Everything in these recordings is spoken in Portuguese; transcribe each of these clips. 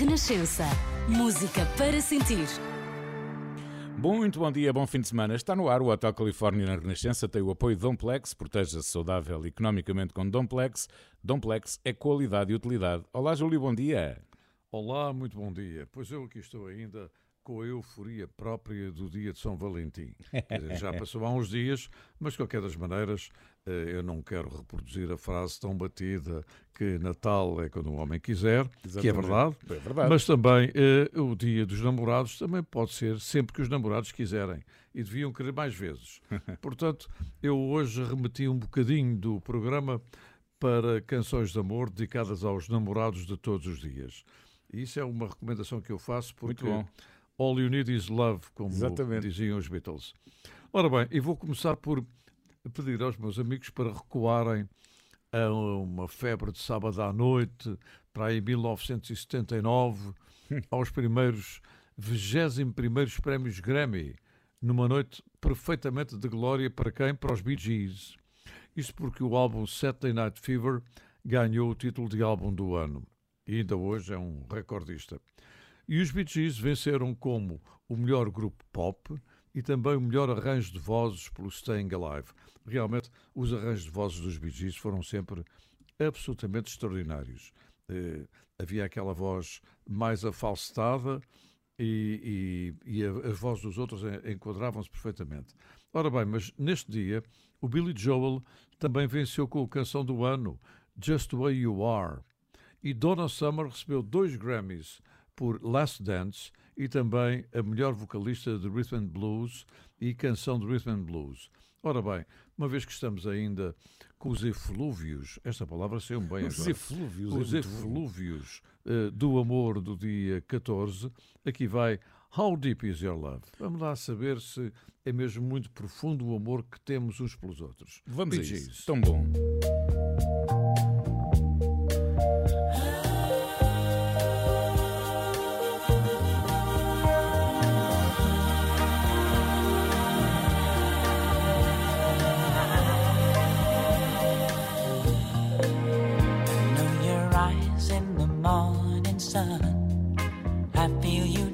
Renascença. Música para sentir. Muito bom dia, bom fim de semana. Está no ar o Hotel Califórnia na Renascença. Tem o apoio de Domplex. Proteja-se saudável economicamente com Domplex. Domplex é qualidade e utilidade. Olá, Júlio, bom dia. Olá, muito bom dia. Pois eu aqui estou ainda com a euforia própria do dia de São Valentim. Dizer, já passou há uns dias, mas de qualquer das maneiras, eh, eu não quero reproduzir a frase tão batida que Natal é quando o homem quiser, Exatamente. que é verdade, é verdade. mas também eh, o dia dos namorados também pode ser sempre que os namorados quiserem e deviam querer mais vezes. Portanto, eu hoje remeti um bocadinho do programa para canções de amor dedicadas aos namorados de todos os dias. E isso é uma recomendação que eu faço porque All You Need Is Love, como Exatamente. diziam os Beatles. Ora bem, e vou começar por pedir aos meus amigos para recuarem a uma febre de sábado à noite, para aí 1979, aos primeiros 21 prémios Grammy, numa noite perfeitamente de glória para quem? Para os Bee Gees. Isto porque o álbum Saturday Night Fever ganhou o título de álbum do ano e ainda hoje é um recordista. E os Bee Gees venceram como o melhor grupo pop e também o melhor arranjo de vozes pelo Staying Alive. Realmente, os arranjos de vozes dos Bee Gees foram sempre absolutamente extraordinários. Eh, havia aquela voz mais afalsetada e, e, e a, as vozes dos outros enquadravam-se perfeitamente. Ora bem, mas neste dia, o Billy Joel também venceu com a canção do ano, Just the Way You Are. E Donna Summer recebeu dois Grammys por Last Dance e também a melhor vocalista de Rhythm and Blues e canção de Rhythm and Blues. Ora bem, uma vez que estamos ainda com os eflúvios, esta palavra saiu bem os agora. Eflúvios, os é eflúvios uh, do amor do dia 14, aqui vai How Deep Is Your Love? Vamos lá saber se é mesmo muito profundo o amor que temos uns pelos outros. Vamos a isso. Tão bom.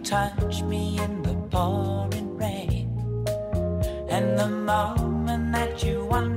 Touch me in the pouring rain. And the moment that you wander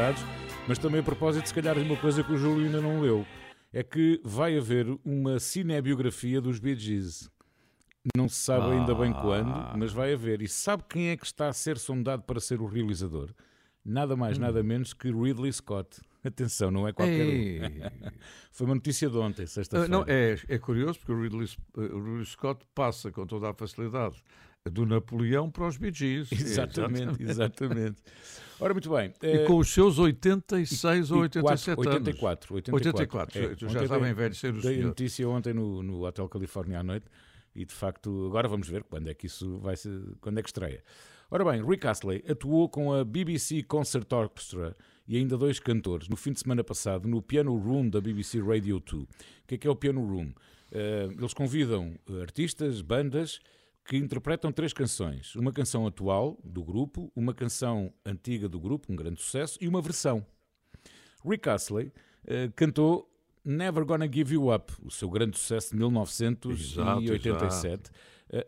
Namorados, mas também a propósito, se calhar, de uma coisa que o Júlio ainda não leu, é que vai haver uma cinebiografia dos Bee Gees. Não se sabe ainda bem quando, mas vai haver. E sabe quem é que está a ser sondado para ser o realizador? Nada mais, hum. nada menos que Ridley Scott. Atenção, não é qualquer Ei. um. Foi uma notícia de ontem, sexta-feira. Uh, não, é, é curioso porque o Ridley, uh, o Ridley Scott passa com toda a facilidade do Napoleão para os Bee Gees. Exatamente, exatamente. Ora, muito bem. E com os seus 86 e, ou 87 4, 84, 84. 84. É, já estava em velho ser o Dei notícia ontem no, no Hotel Califórnia à noite e, de facto, agora vamos ver quando é que isso vai ser, quando é que estreia. Ora bem, Rick Astley atuou com a BBC Concert Orchestra e ainda dois cantores no fim de semana passado no Piano Room da BBC Radio 2. O que é que é o Piano Room? Uh, eles convidam artistas, bandas que interpretam três canções. Uma canção atual do grupo, uma canção antiga do grupo, um grande sucesso, e uma versão. Rick Astley uh, cantou Never Gonna Give You Up, o seu grande sucesso de 1987. Uh,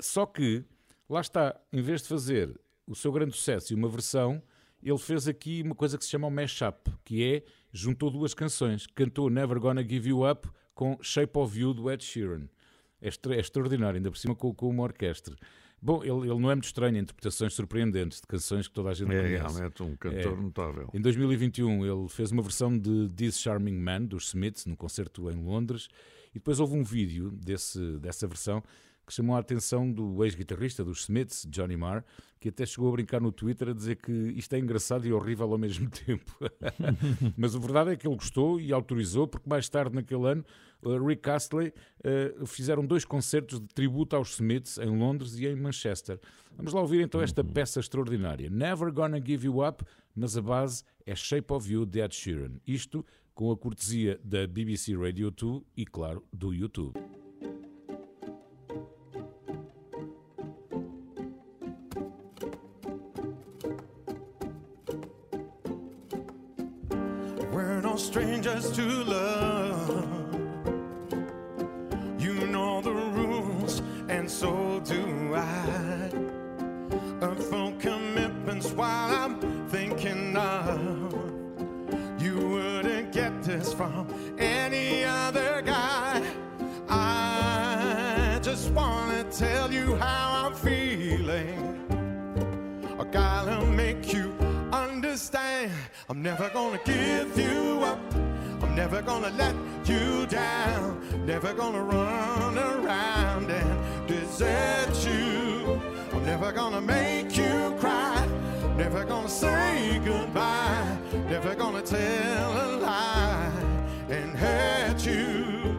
só que, lá está, em vez de fazer o seu grande sucesso e uma versão, ele fez aqui uma coisa que se chama o mashup, que é juntou duas canções. Cantou Never Gonna Give You Up com Shape of You do Ed Sheeran é, extra, é extraordinário, ainda por cima com, com uma orquestra. Bom, ele, ele, não é muito estranho, interpretações surpreendentes de canções que toda a gente é, conhece. É realmente um cantor é. notável. Em 2021 ele fez uma versão de This Charming Man, dos Smiths, num concerto em Londres, e depois houve um vídeo desse, dessa versão que chamou a atenção do ex-guitarrista dos Smiths, Johnny Marr, que até chegou a brincar no Twitter a dizer que isto é engraçado e horrível ao mesmo tempo. Mas a verdade é que ele gostou e autorizou, porque mais tarde naquele ano Rick Astley uh, fizeram dois concertos de tributo aos Smiths em Londres e em Manchester. Vamos lá ouvir então esta peça extraordinária. Never Gonna Give You Up, mas a base é Shape of You de Ed Sheeran. Isto com a cortesia da BBC Radio 2 e, claro, do YouTube. To love. You know the rules, and so do I. A full commitment's while I'm thinking of. You wouldn't get this from any other guy. I just wanna tell you how I'm feeling. A guy will make you understand. I'm never gonna give you up. Never gonna let you down. Never gonna run around and desert you. I'm never gonna make you cry. Never gonna say goodbye. Never gonna tell a lie and hurt you.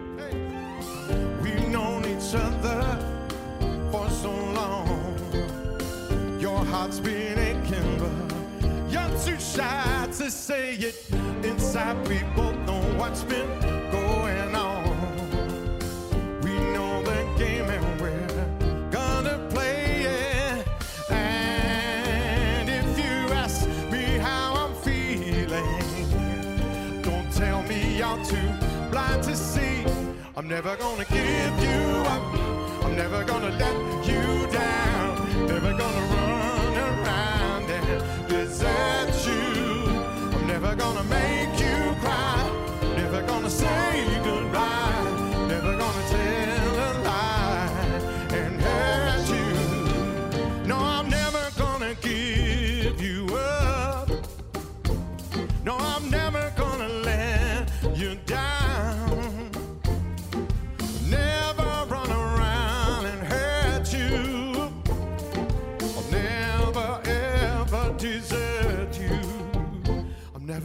We've known each other for so long. Your heart's been aching, but too shy to say it. Inside, we both know what's been going on. We know the game and we're gonna play it. And if you ask me how I'm feeling, don't tell me I'm too blind to see. I'm never gonna.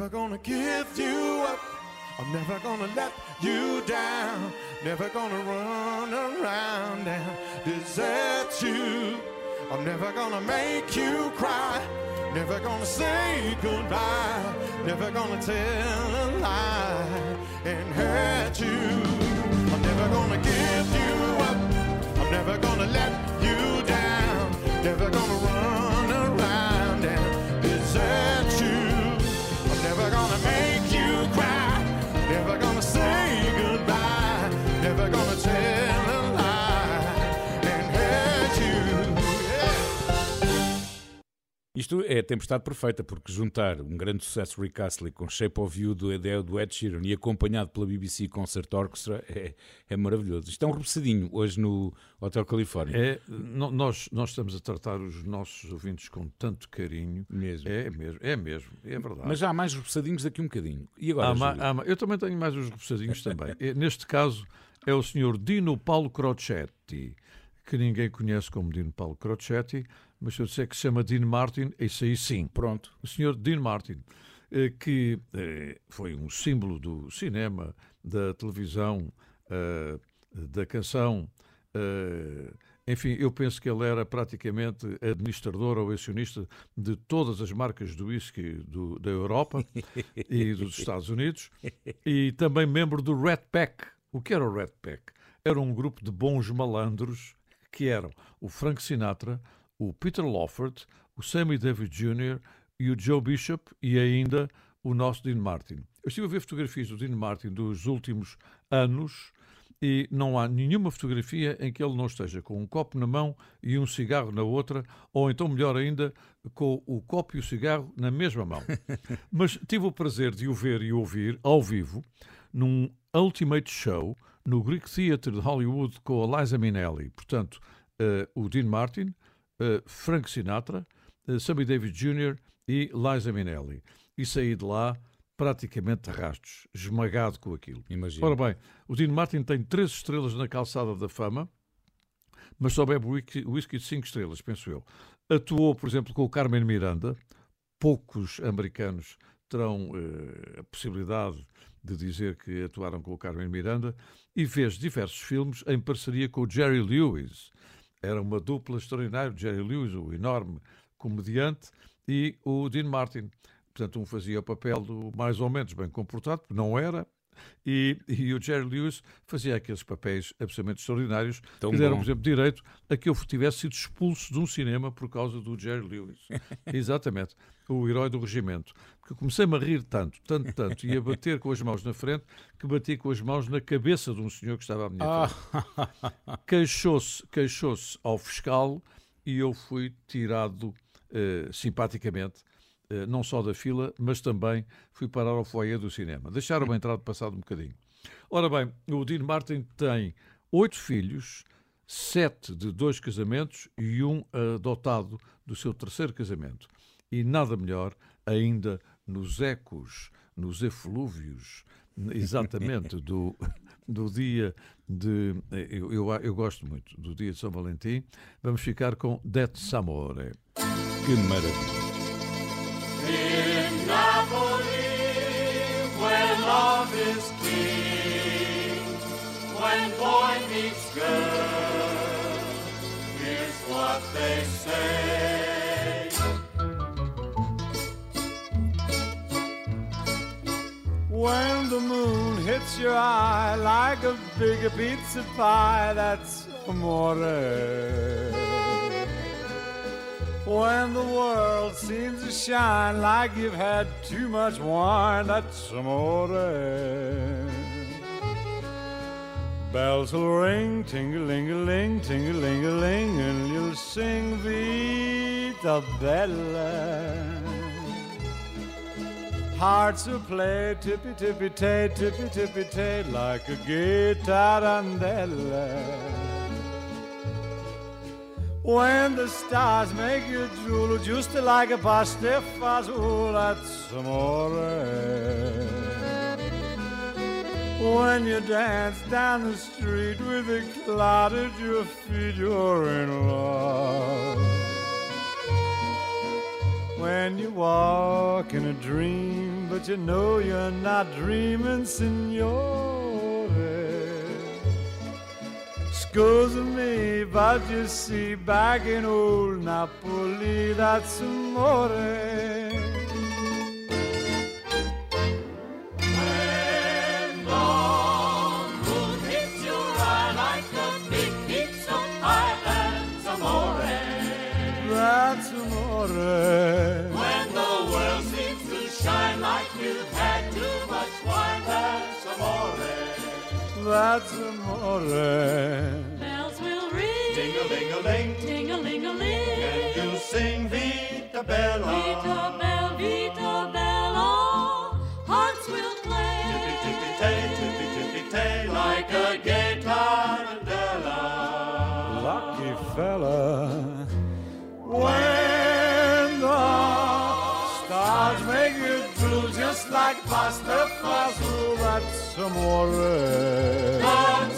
Never gonna give you up. I'm never gonna let you down. Never gonna run around and desert you. I'm never gonna make you cry. Never gonna say goodbye. Never gonna tell a lie and hurt you. I'm never gonna give you up. I'm never gonna let you down. Never gonna Isto é a tempestade perfeita, porque juntar um grande sucesso Rick Astley com Shape of You do, do Ed Sheeran e acompanhado pela BBC Concert Orchestra é, é maravilhoso. Isto é um repousadinho hoje no Hotel Califórnia. É, nós, nós estamos a tratar os nossos ouvintes com tanto carinho. Mesmo. É mesmo, é mesmo, é verdade. Mas já há mais repousadinhos daqui um bocadinho. E agora, há, há, Eu também tenho mais uns repousadinhos também. Neste caso é o senhor Dino Paulo Crocetti, que ninguém conhece como Dino Paulo Crocetti, mas se eu disser que se chama Dean Martin, isso aí sim. Pronto. O senhor Dean Martin, eh, que eh, foi um símbolo do cinema, da televisão, eh, da canção. Enfim, eu penso que ele era praticamente administrador ou acionista de todas as marcas do whisky do, da Europa e dos Estados Unidos e também membro do Red Pack. O que era o Red Pack? Era um grupo de bons malandros que eram o Frank Sinatra, o Peter Lawford, o Sammy Davis Jr. e o Joe Bishop e ainda o nosso Dean Martin. Eu estive a ver fotografias do Dean Martin dos últimos anos e não há nenhuma fotografia em que ele não esteja com um copo na mão e um cigarro na outra, ou então, melhor ainda, com o copo e o cigarro na mesma mão. Mas tive o prazer de o ver e ouvir ao vivo num Ultimate Show no Greek Theatre de Hollywood com a Liza Minnelli. Portanto, uh, o Dean Martin, Frank Sinatra, uh, Sammy Davis Jr. e Liza Minnelli. E saí de lá praticamente rastos, esmagado com aquilo. Imagina. Ora bem, o Dean Martin tem três estrelas na calçada da fama, mas só bebe whisky, de cinco estrelas, penso eu. Atuou, por exemplo, com o Carmen Miranda. Poucos americanos terão uh, a possibilidade de dizer que atuaram com o Carmen Miranda e fez diversos filmes em parceria com o Jerry Lewis. Era uma dupla extraordinária, Jerry Lewis, o enorme comediante, e o Dean Martin. Portanto, um fazia o papel do mais ou menos bem comportado, não era, e, e, o Jerry Lewis fazia aqueles papéis absolutamente extraordinários Tão que deram, bom. por exemplo, direito a que eu tivesse sido expulso de um cinema por causa do Jerry Lewis. Exatamente, o herói do regimento. Porque comecei-me a rir tanto, tanto, tanto, e a bater com as mãos na frente, que bati com as mãos na cabeça de um senhor que estava à minha frente. Queixou-se queixou ao fiscal e eu fui tirado uh, simpaticamente não só da fila, mas também fui parar ao foyer do cinema. Deixaram-me entrar de passado um bocadinho. Ora bem, o Dean Martin tem oito filhos, sete de dois casamentos e um adotado do seu terceiro casamento. E nada melhor ainda nos ecos, nos eflúvios, exatamente, do, do dia de. Eu, eu, eu, gosto muito do dia de São Valentim. Vamos ficar com Det Samore. Que maravilha! In Napoli, where love is king, when boy meets girl, here's what they say. When the moon hits your eye like a big pizza pie, that's amore. When the world seems to shine like you've had too much wine, that's amore. Uh, bells will ring, ting-a-ling-a-ling, ting-a-ling-a-ling, and you'll sing Vita Bella. Hearts will play tippy-tippy-tay, tippy-tippy-tay, like a gay tarantella. When the stars make you drool, just like a pasta fazool, that's amore. When you dance down the street with a cloud at your feet, you're in love. When you walk in a dream, but you know you're not dreaming, senor. Scusa me, but you see, back in old Napoli, that's amore. When the moon hits your eye like a big pizza pie, that's amore. That's amore. When the world seems to shine like you've had too much wine, that's amore. That's amore. Bells will ring. Ding a ling a ling. Ding a ling a ling. And you'll sing Vita Vita Bella. Vita Bella, Vita Bella, hearts will play. Tippy tippy tay, tippy tippy tay, like a gay tarantella. Lucky fella. When the stars make you drool just like pasta fazool, that's eh? amore. That's amore.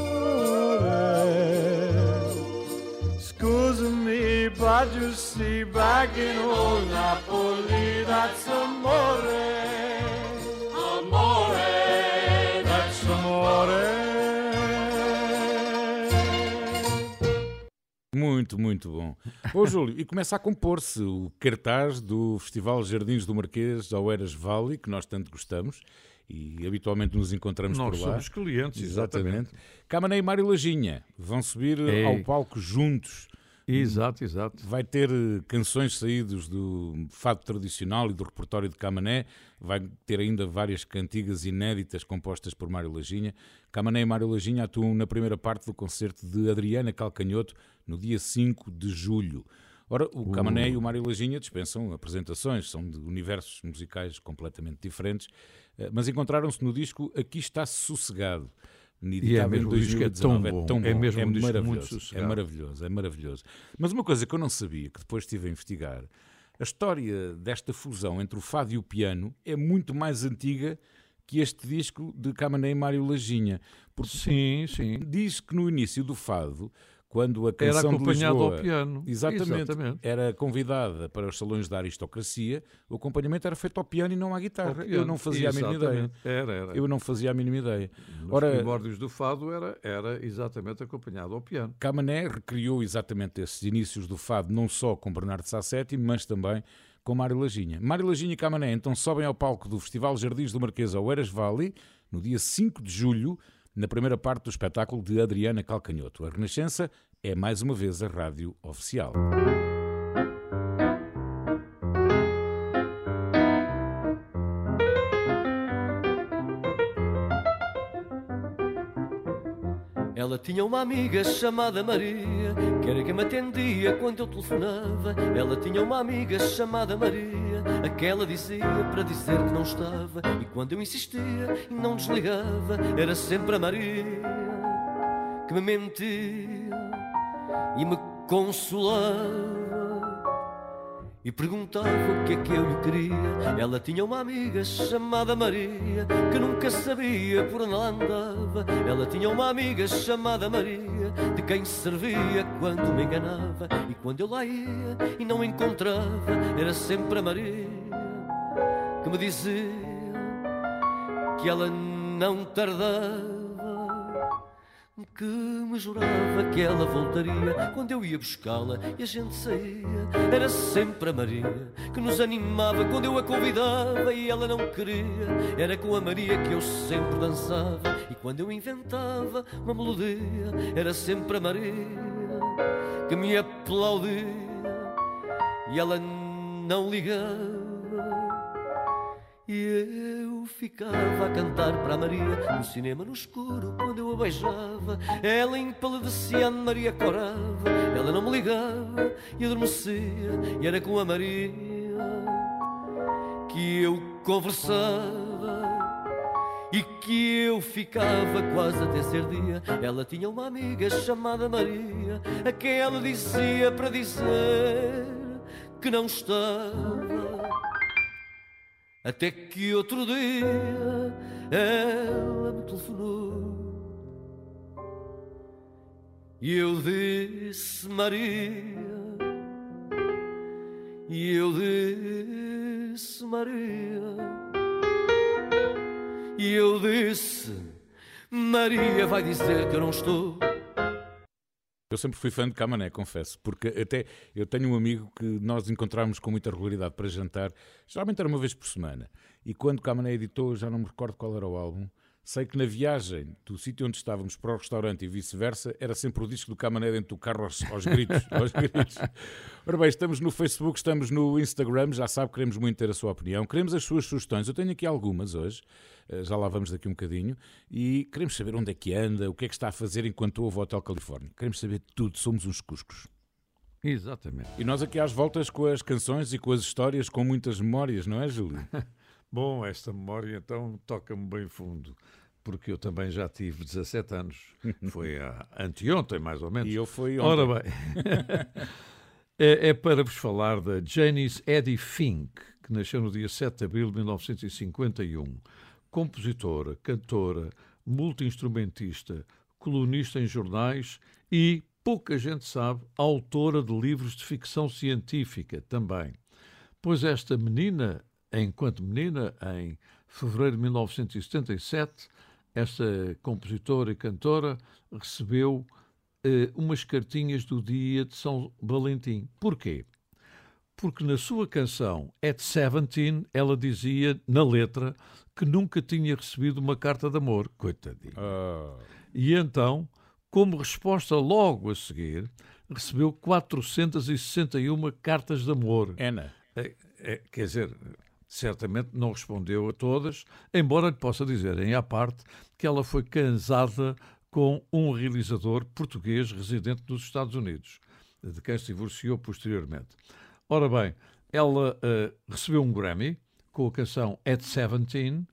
Me, but you see, back in old Napoli, that's amore. Amore. That's amore. Muito, muito bom. Ô Júlio, e começa a compor-se o cartaz do Festival Jardins do Marquês ao Eras Valley, que nós tanto gostamos e habitualmente nos encontramos Nós por lá. somos clientes, exatamente. Camané e Mário Lajinha vão subir Ei. ao palco juntos. Exato, exato. Vai ter eh, canções saídas do fado tradicional e do repertório de Camané. Vai ter ainda várias cantigas inéditas compostas por Mário Lajinha. Camané e Mário Lajinha atuam na primeira parte do concerto de Adriana Calcanhoto no dia 5 de julho. Ora, o Camané e o Mário Lajinha dispensam apresentações, são de universos musicais completamente diferentes, eh, mas encontraram-se no disco Aqui Está Sossegado. Editado mesmo, em o disco é tão 2019. bom, é mesmo um disco muito maravilhoso, é maravilhoso, é maravilhoso. Mas uma coisa que eu não sabia, que depois estive a investigar, a história desta fusão entre o fado e o piano é muito mais antiga que este disco de Camané e Mário Lajinha. Porque Sim, sim. diz que no início do fado, quando a Era canção de acompanhado Lisboa, ao piano. Exatamente, Exatamente. era convidada para os salões da aristocracia, o acompanhamento era feito ao piano e não à guitarra. Eu não fazia a mínima ideia. Exatamente. Era, era. Eu não fazia a mínima ideia. Nos Ora, primórdios do fado era, era exatamente acompanhado ao piano. Camané recriou exatamente esses inícios do fado, não só com Bernardo Sassetti, mas também com Mário Lajinha. Mário Lajinha e Camané então sobem ao palco do Festival Jardins do Marquês ao Eras Valley, no dia 5 de julho, na primeira parte do espetáculo de Adriana Calcanhoto. A Renascença é mais uma vez a rádio oficial. Tinha uma amiga chamada Maria, que era quem me atendia quando eu telefonava. Ela tinha uma amiga chamada Maria, aquela dizia para dizer que não estava. E quando eu insistia e não desligava, era sempre a Maria que me mentia e me consolava. E perguntava o que é que eu lhe queria. Ela tinha uma amiga chamada Maria, que nunca sabia por onde ela andava. Ela tinha uma amiga chamada Maria, de quem se servia quando me enganava. E quando eu lá ia e não encontrava, era sempre a Maria que me dizia que ela não tardava que me jurava que ela voltaria quando eu ia buscá-la e a gente saía. Era sempre a Maria que nos animava quando eu a convidava e ela não queria. Era com a Maria que eu sempre dançava e quando eu inventava uma melodia, era sempre a Maria que me aplaudia e ela não ligava. E eu ficava a cantar para a Maria no cinema no escuro quando eu a beijava. Ela empaledecia, a Maria corava. Ela não me ligava e adormecia. E era com a Maria que eu conversava. E que eu ficava quase até ser dia. Ela tinha uma amiga chamada Maria, a quem ela dizia para dizer que não estava. Até que outro dia ela me telefonou. E eu disse Maria, e eu disse Maria, e eu disse Maria vai dizer que eu não estou. Eu sempre fui fã de Camané, confesso, porque até eu tenho um amigo que nós encontramos com muita regularidade para jantar, geralmente era uma vez por semana, e quando Camané editou, já não me recordo qual era o álbum, Sei que na viagem do sítio onde estávamos para o restaurante e vice-versa, era sempre o disco do Camané dentro do carro aos, aos gritos. aos gritos. Ora bem, estamos no Facebook, estamos no Instagram, já sabe, queremos muito ter a sua opinião, queremos as suas sugestões. Eu tenho aqui algumas hoje, eh, já lá vamos daqui um bocadinho, e queremos saber onde é que anda, o que é que está a fazer enquanto ouve o Hotel Califórnia. Queremos saber tudo, somos uns cuscos. Exatamente. E nós aqui às voltas com as canções e com as histórias, com muitas memórias, não é, Júlio? Bom, esta memória então toca-me bem fundo, porque eu também já tive 17 anos. Foi a, anteontem, mais ou menos. E eu fui ontem. Ora bem, é, é, para vos falar da Janice Eddie Fink, que nasceu no dia 7 de abril de 1951. Compositora, cantora, multi-instrumentista, colunista em jornais e, pouca gente sabe, autora de livros de ficção científica também. Pois esta menina enquanto menina, em fevereiro de 1977, esta compositora e cantora recebeu eh, umas cartinhas do dia de São Valentim. Porquê? Porque na sua canção At Seventeen ela dizia na letra que nunca tinha recebido uma carta de amor. Coitadinha. Uh... E então, como resposta logo a seguir, recebeu 461 cartas de amor. Ana. É, é, quer dizer, certamente não respondeu a todas, embora lhe possa dizer, em à parte, que ela foi casada com um realizador português residente nos Estados Unidos, de quem se divorciou posteriormente. Ora bem, ela uh, recebeu um Grammy com a canção At Seventeen,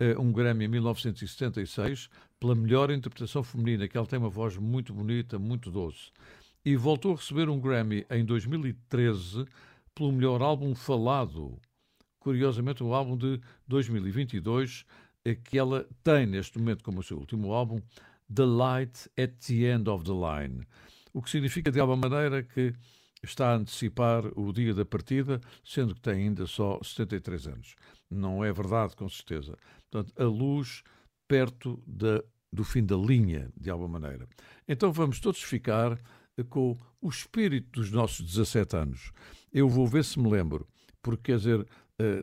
uh, um Grammy em 1976, pela melhor interpretação feminina, que ela tem uma voz muito bonita, muito doce. E voltou a receber um Grammy em 2013 pelo melhor álbum falado, curiosamente, o álbum de 2022, eh, que ela tem neste momento como seu último álbum, The Light at the End of the Line. O que significa, de alguma maneira, que está a antecipar o dia da partida, sendo que tem ainda só 73 anos. Não é verdade, com certeza. Portanto, a luz perto da, do fim da linha, de alguma maneira. Então vamos todos ficar eh, com o espírito dos nossos 17 anos. Eu vou ver se me lembro, porque quer dizer,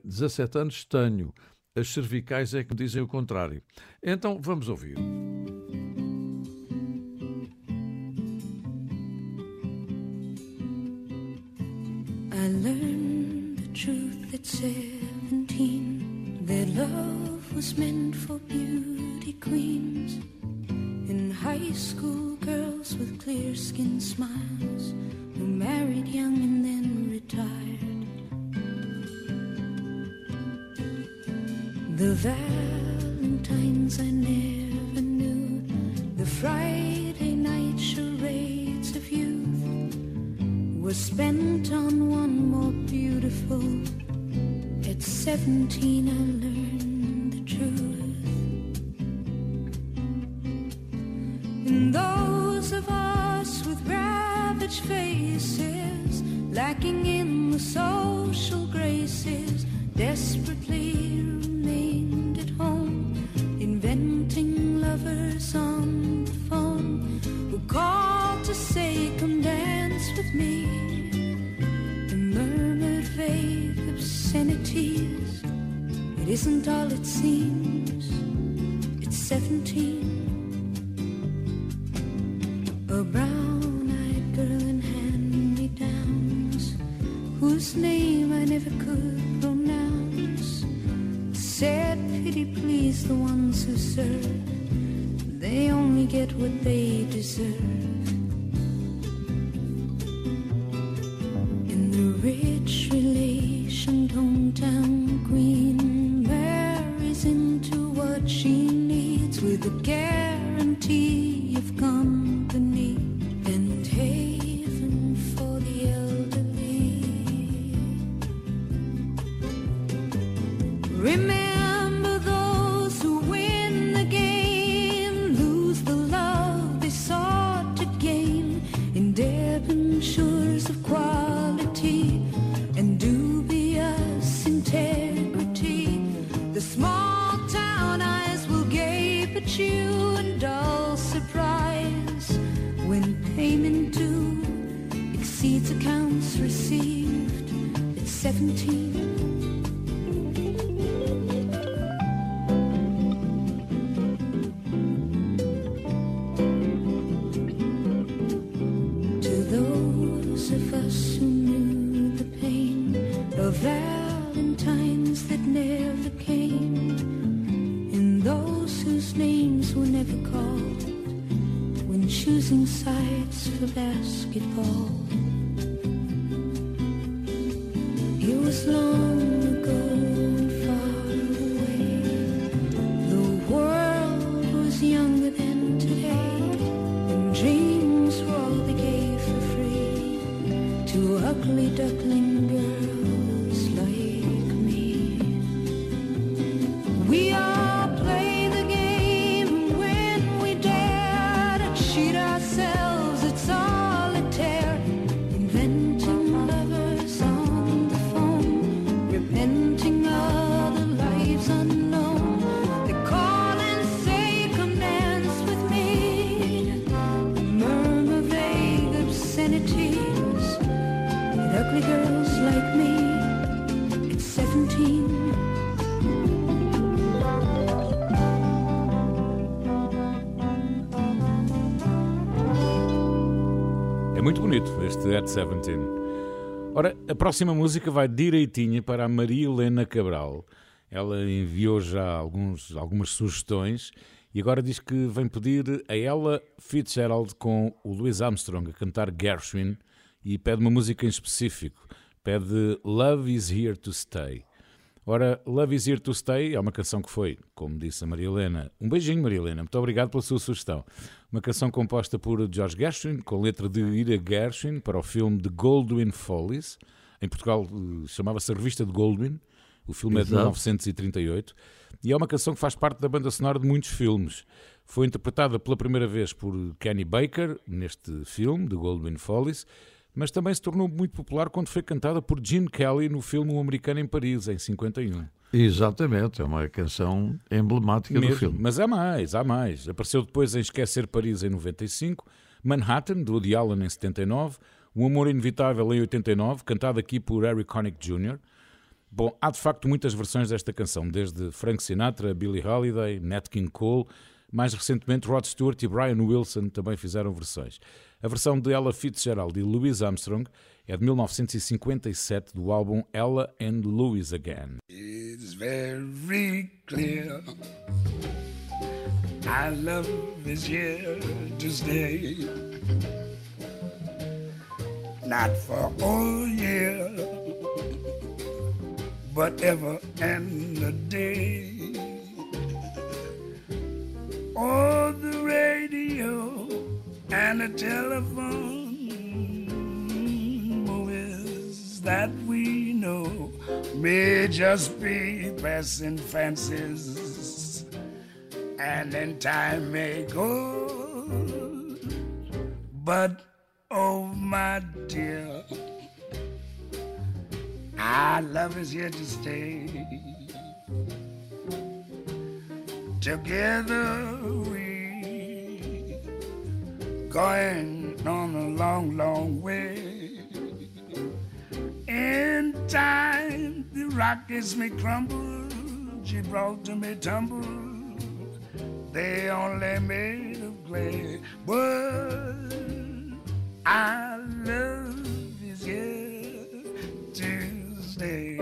17 anos tenho, as cervicais é que me dizem o contrário. Então vamos ouvir. I learned the truth at 17 that love was meant for beauty queens. In high school, girls with clear skin smiles who married young and then retired. The Valentines I never knew, the Friday night charades of youth were spent on one more beautiful. At seventeen, I learned hometown queen marries into what she needs with a este At 17. Ora, a próxima música vai direitinha para a Maria Helena Cabral. Ela enviou já alguns, algumas sugestões e agora diz que vem pedir a ela Fitzgerald com o Louis Armstrong a cantar Gershwin e pede uma música em específico. Pede Love is Here to Stay. Ora, Love is Here to Stay é uma canção que foi, como disse a Maria Helena, um beijinho Maria Helena, muito obrigado pela sua sugestão. Uma canção composta por George Gershwin, com letra de Ira Gershwin, para o filme The Goldwyn Follies. Em Portugal eh, chamava-se Revista de Goldwyn, o filme é de Exato. 1938, e é uma canção que faz parte da banda sonora de muitos filmes. Foi interpretada pela primeira vez por Kenny Baker, neste filme, The Goldwyn Follies, mas também se tornou muito popular quando foi cantada por Gene Kelly no filme Um Americano em Paris, em 51. Exatamente, é uma canção emblemática do Mesmo, filme. Mas há mais, há mais. Apareceu depois em Esquecer Paris em 95, Manhattan, do Woody Allen em 79, Um Amor Inevitável em 89, cantado aqui por Harry Connick Jr. Bom, há de facto muitas versões desta canção, desde Frank Sinatra, Billie Holiday, Nat King Cole, mais recentemente Rod Stewart e Brian Wilson também fizeram versões. A versão de Ella Fitzgerald e Louis Armstrong é de 1957 do álbum Ella and Louis Again. It's very clear. Love is here to stay. Not for a year, but ever and a day. The radio and the telephone movies that we know may just be passing fancies, and then time may go. But oh, my dear, our love is here to stay. Together going on a long, long way. In time, the Rockies may crumble, Gibraltar may tumble. They only made of clay, but our love is here to stay.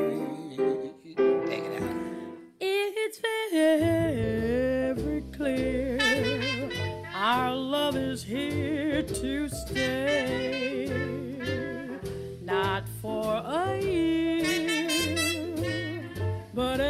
Take it out. It's very clear our love is here to stay, not for a year, but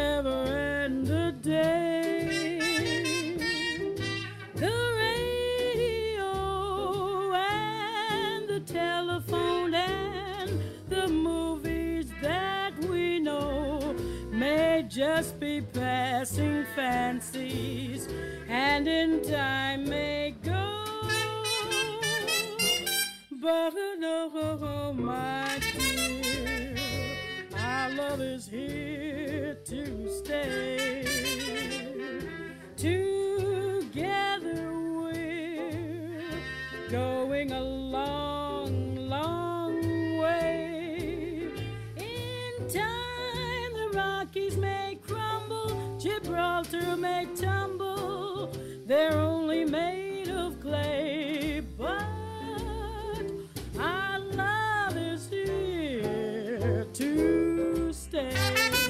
just be passing fancies and in time may go. But no, oh, oh, my dear, our love is here to stay. Together we're going a Gibraltar may tumble. They're only made of clay, but our love is here to stay.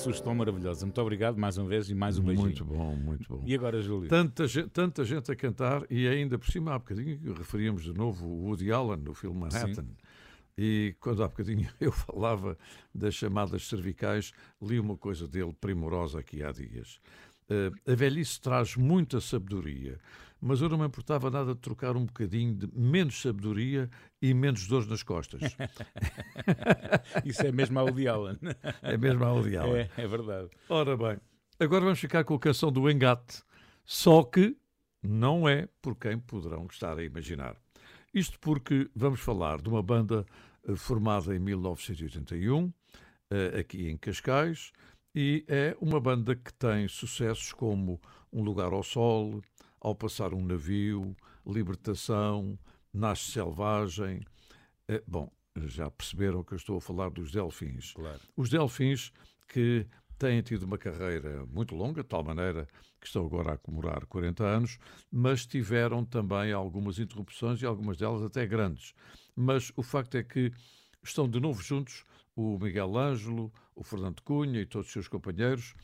Sugestão maravilhosa. Muito obrigado mais uma vez e mais um beijinho. Muito bom, muito bom. E agora, Júlio? Tanta gente, tanta gente a cantar e ainda por cima há bocadinho referíamos de novo o Woody Allen no filme Manhattan. E quando há bocadinho eu falava das chamadas cervicais, li uma coisa dele primorosa aqui há dias. Eh, a velhice traz muita sabedoria, mas eu não me importava nada de trocar um bocadinho de menos sabedoria e menos dores nas costas. Isso é mesmo a Woody Allen. É mesmo a Woody Allen. É, é verdade. Ora bem, agora vamos ficar com a canção do Engate, só que não é por quem poderão estar a imaginar. Isto porque vamos falar de uma banda eh, formada em 1981, eh, aqui em Cascais, e é uma banda que tem sucessos como Um Lugar ao Sol, Ao Passar um Navio, Libertação, Nasce Selvagem. Eh, Bom, já perceberam que eu estou a falar dos Delfins. Claro. Os Delfins que têm tido uma carreira muito longa, de tal maneira que estão agora a comemorar 40 anos, mas tiveram também algumas interrupções e algumas delas até grandes. Mas o facto é que estão de novo juntos o Miguel Ângelo, o Fernando Cunha e todos os seus companheiros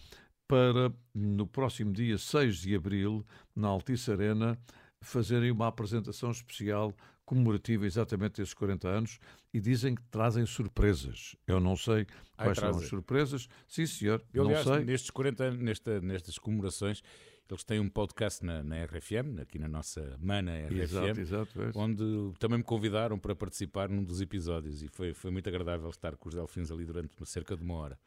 para, no próximo dia 6 de abril, na Altice Arena, fazerem uma apresentação especial comemorativa exatamente desses 40 anos e dizem que trazem surpresas. Eu não sei Ai, quais são as surpresas. Sim, senhor, Eu, não aliás, sei. nestes 40 anos, nesta, nestas comemorações, eles têm um podcast na, na RFM, aqui na nossa mana RFM, Exato, exato. é. onde também me convidaram para participar num dos episódios e foi, foi muito agradável estar com os Delfins ali durante cerca de uma hora.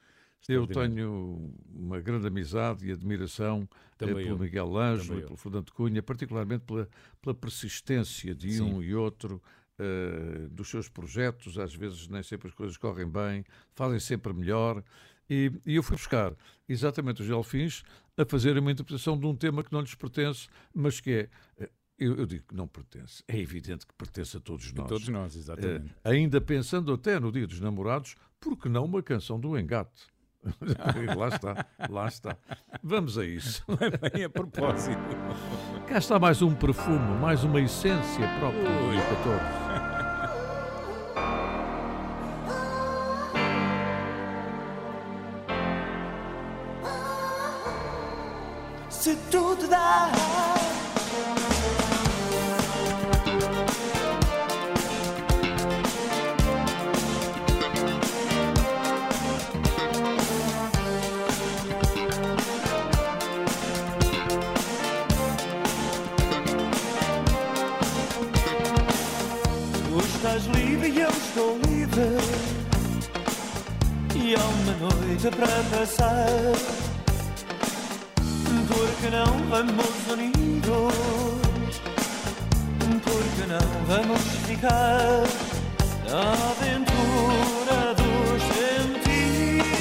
Eu tenho uma grande amizade e admiração eh, Também pelo eu. Miguel Ângelo e pelo Fernando Cunha, particularmente pela, pela persistência de Sim. um e outro eh, dos seus projetos. Às vezes nem sempre as coisas correm bem, fazem sempre melhor. E, e eu fui buscar exatamente os Delfins a fazer uma interpretação de um tema que não lhes pertence, mas que é. eh, Eu, eu digo que não pertence. É evidente que pertence a todos nós. Todos nós, exatamente. Eh, ainda pensando até no Dia dos Namorados, por que não uma canção do Engate? lá está, lá está. Vamos a isso. Bem, a propósito. Cá está mais um perfume, mais uma essência própria do dia 14. Se tudo dá noite para passar Porque não vamos unidos. Porque não vamos ficar Na aventura dos sentidos.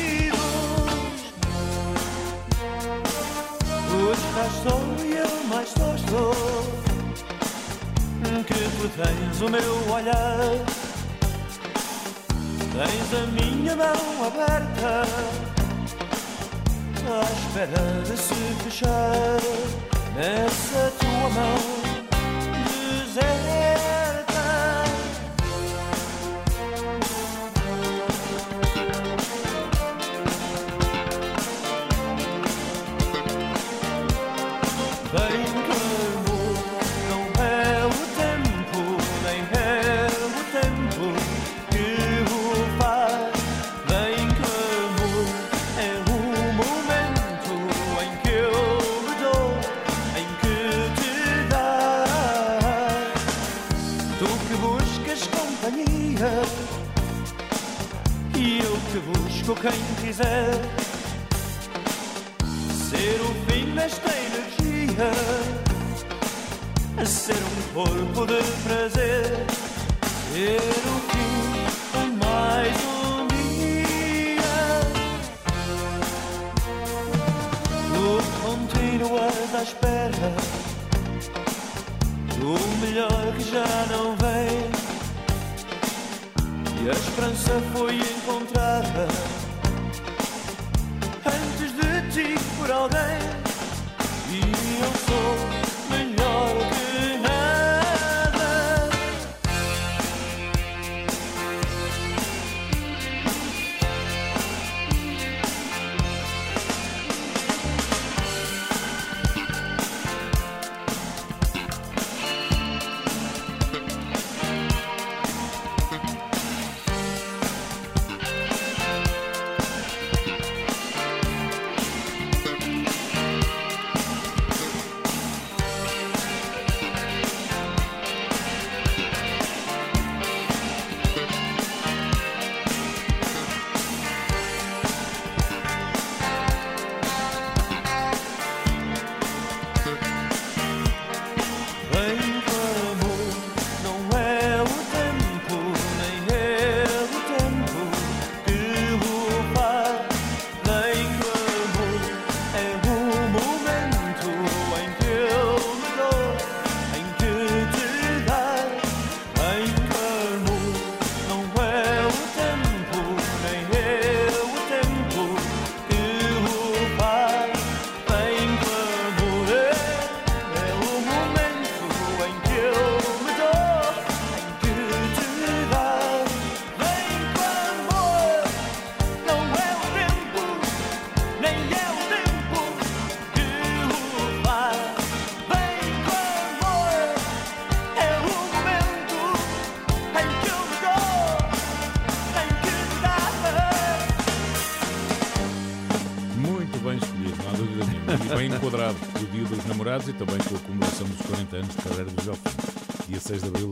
Tu estás só e eu mais só que tu tens o meu olhar, tens a minha mão aberta, à espera de se fechar nessa tua mão deserta. Quem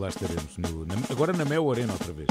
lá estaremos. no- na- agora na Mel Arena outra vez.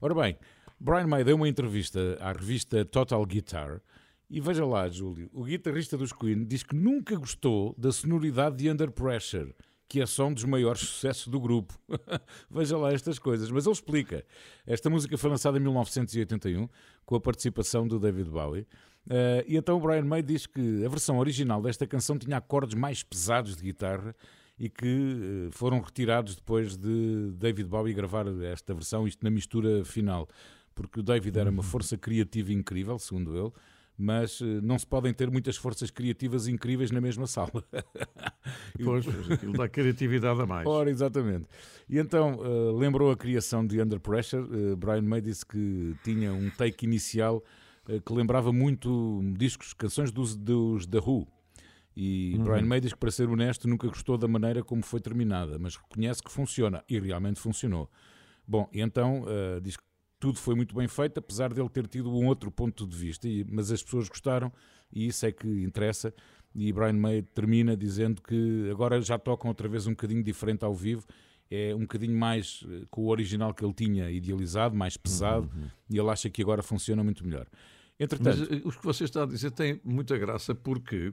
Ora bem, Brian May deu uma entrevista à revista Total Guitar e veja lá, Júlio, o guitarrista dos Queen diz que nunca gostou da sonoridade de Under Pressure, que é só um dos maiores sucessos do grupo. veja lá estas coisas. Mas ele explica. Esta música foi lançada em 1981 com a participação do David Bowie. Eh, e então o Brian May diz que a versão original desta canção tinha acordes mais pesados de guitarra e que eh, foram retirados depois de David Bowie gravar esta versão, isto na mistura final, porque o David era uma força criativa incrível, segundo ele, mas eh, não se podem ter muitas forças criativas incríveis na mesma sala. Pois, aquilo dá criatividade a mais. Ora, exatamente. E então eh, lembrou a criação de Under Pressure. Brian May disse que tinha um take inicial que lembrava muito discos, canções dos, dos The Who. E Uhum. Brian May diz que, para ser honesto, nunca gostou da maneira como foi terminada, mas reconhece que funciona. E realmente funcionou. Bom, e então eh, diz que tudo foi muito bem feito, apesar dele ter tido um outro ponto de vista. E- mas as pessoas gostaram e isso é que interessa. E Brian May termina dizendo que agora já tocam outra vez um bocadinho diferente ao vivo. É um bocadinho mais eh, com o original que ele tinha idealizado, mais pesado, e ele acha que agora funciona muito melhor. Mas Entretanto, eh, o que você está a dizer tem muita graça porque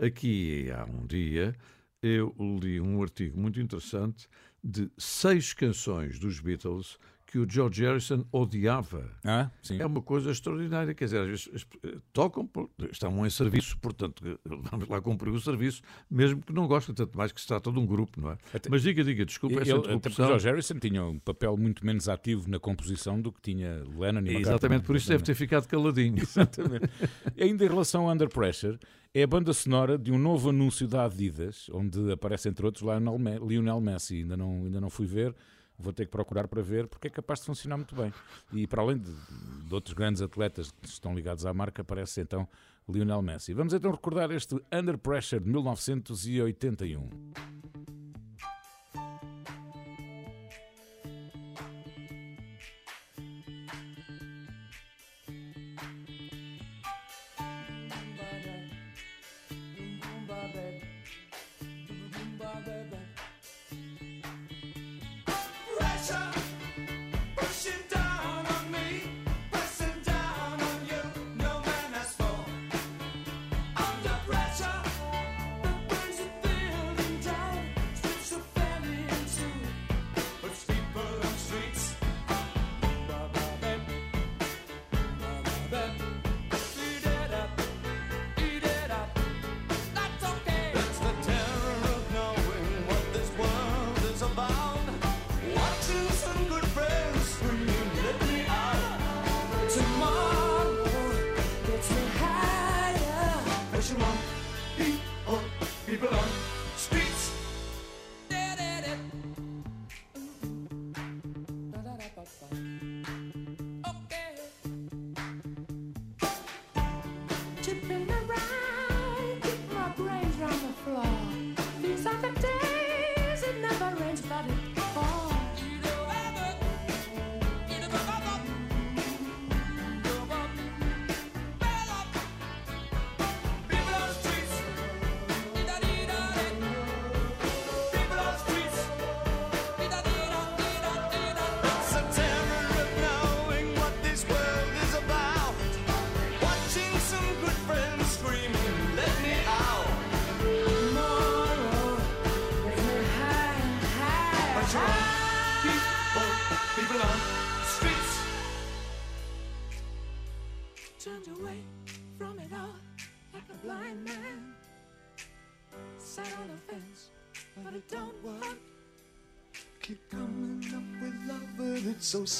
aqui há um dia eu li um artigo muito interessante de seis canções dos Beatles que o George Harrison odiava. ah. É uma coisa extraordinária, quer dizer, às vezes eh, tocam, estão em serviço, portanto, eh, vamos lá cumprir o serviço, mesmo que não gostem, tanto mais que se trata de um grupo, não é? Até- Mas diga, diga, desculpa essa Ele, porque interrupção. George Harrison tinha um papel muito menos ativo na composição do que tinha Lennon e McCartney. Exatamente, por isso deve ter ficado caladinho. Exatamente. Ainda em relação a Under Pressure, é a banda sonora de um novo anúncio da Adidas, onde aparece, entre outros, Lionel Messi. Ainda não, ainda não fui ver, vou ter que procurar para ver, porque é capaz de funcionar muito bem. E para além de, de outros grandes atletas que estão ligados à marca, aparece então Lionel Messi. Vamos então recordar este Under Pressure de 1981.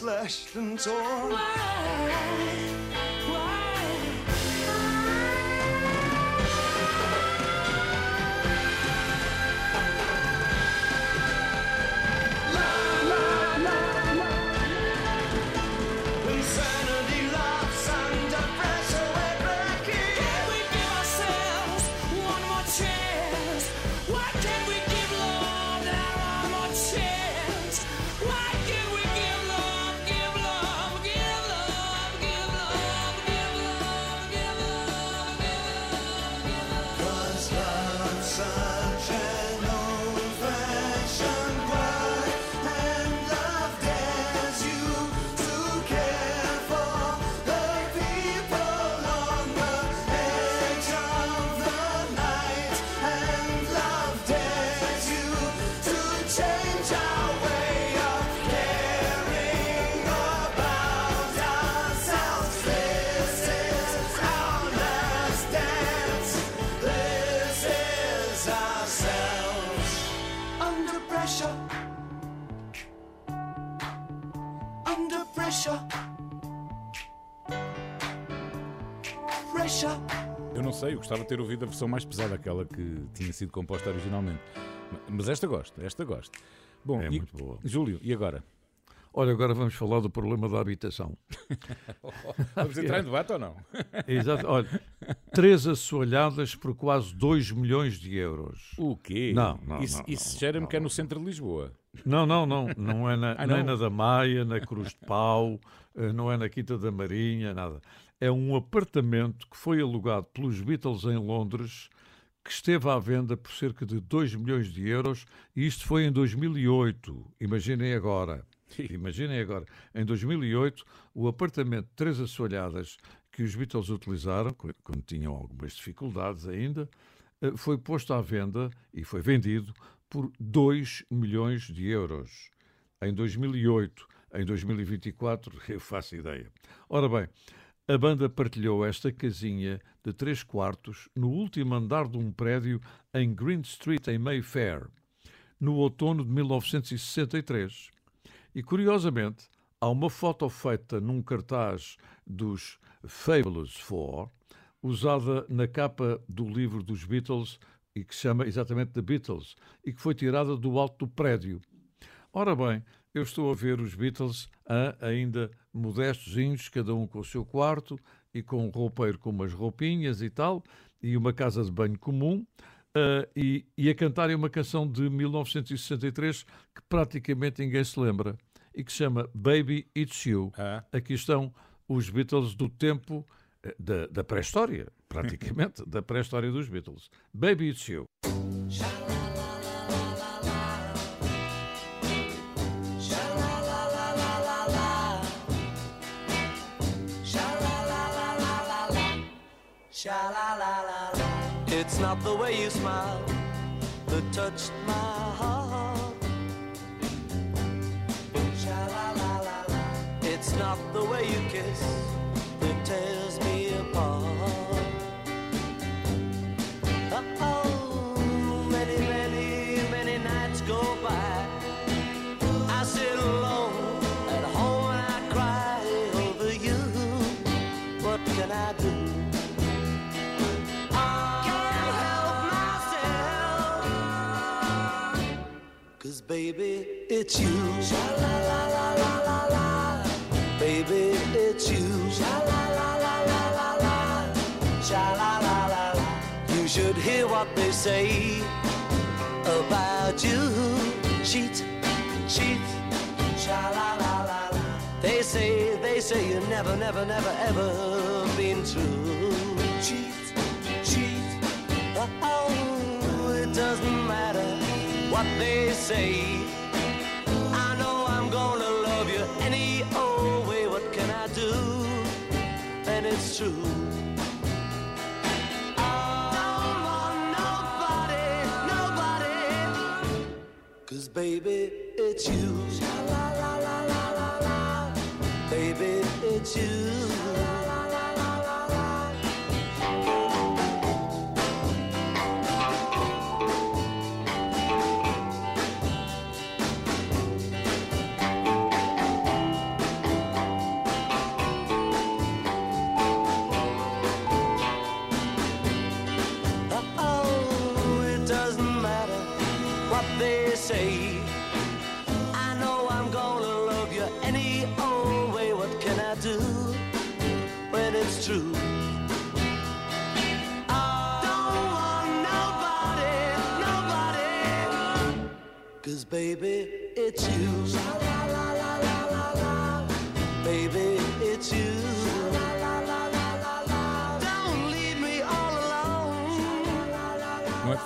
Slashed and torn. Gostava de ter ouvido a versão mais pesada, aquela que tinha sido composta originalmente. Mas esta gosto, esta gosto. Bom, É e- muito boa. Júlio, e agora? Olha, agora vamos falar do problema da habitação. Vamos entrar em debate ou não? Exato. Olha, três assoalhadas por quase 2 milhões de euros. O quê? Não, não, Isso, isso cheira-me que é no centro de Lisboa. Não, não, não. Não é na, Ah, nem não? na da Maia, na Cruz de Pau, eh, não é na Quinta da Marinha, nada. É um apartamento que foi alugado pelos Beatles em Londres, que esteve à venda por cerca de 2 milhões de euros, e isto foi em 2008. Imaginem agora. Imaginem agora. Em 2008, o apartamento de três assoalhadas que os Beatles utilizaram, qu- quando tinham algumas dificuldades ainda, eh, foi posto à venda e foi vendido por 2 milhões de euros. Em 2008, em 2024, eu faço ideia. Ora bem, a banda partilhou esta casinha de 3 quartos no último andar de um prédio em Green Street, em Mayfair, no outono de 1963. E curiosamente, há uma foto feita num cartaz dos Fabulous Four, usada na capa do livro dos Beatles e que se chama exatamente The Beatles e que foi tirada do alto do prédio. Ora bem, eu estou a ver os Beatles ah, ainda modestozinhos, cada um com o seu quarto e com um roupeiro com umas roupinhas e tal, e uma casa de banho comum, ah, e, e a cantarem uma canção de 1963 que praticamente ninguém se lembra e que se chama Baby It's You. Ah. Aqui estão os Beatles do tempo eh, da, da pré-história, praticamente, da pré-história dos Beatles. Baby It's You. It's not the way you smile that touched my heart. What they say about you. Cheat, cheat. Sha la la la. They say, they say you never, never, never, ever been true. Cheat, cheat. Oh, it doesn't matter what they say. I know I'm gonna love you any old way. What can I do? And it's true. Baby, it's you. Sha la la la la la la. Baby, it's you.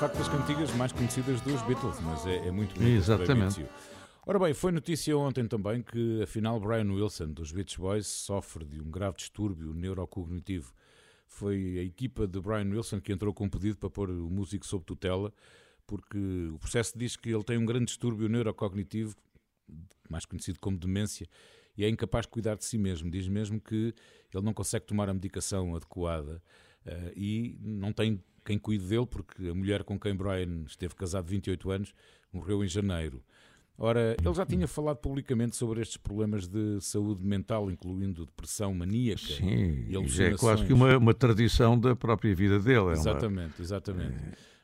Facto das cantigas mais conhecidas dos Beatles, mas é, é muito bonito. Exatamente. Ora bem, foi notícia ontem também que afinal Brian Wilson dos Beach Boys sofre de um grave distúrbio neurocognitivo. Foi a equipa de Brian Wilson que entrou com um pedido para pôr o músico sob tutela, porque o processo diz que ele tem um grande distúrbio neurocognitivo, mais conhecido como demência, e é incapaz de cuidar de si mesmo. Diz mesmo que ele não consegue tomar a medicação adequada eh, e não tem quem cuide dele, porque a mulher com quem Brian esteve casado 28 anos morreu em janeiro. Ora, ele já tinha falado publicamente sobre estes problemas de saúde mental, incluindo depressão maníaca Sim, e é quase que uma, uma tradição da própria vida dele. É uma, Exatamente, exatamente.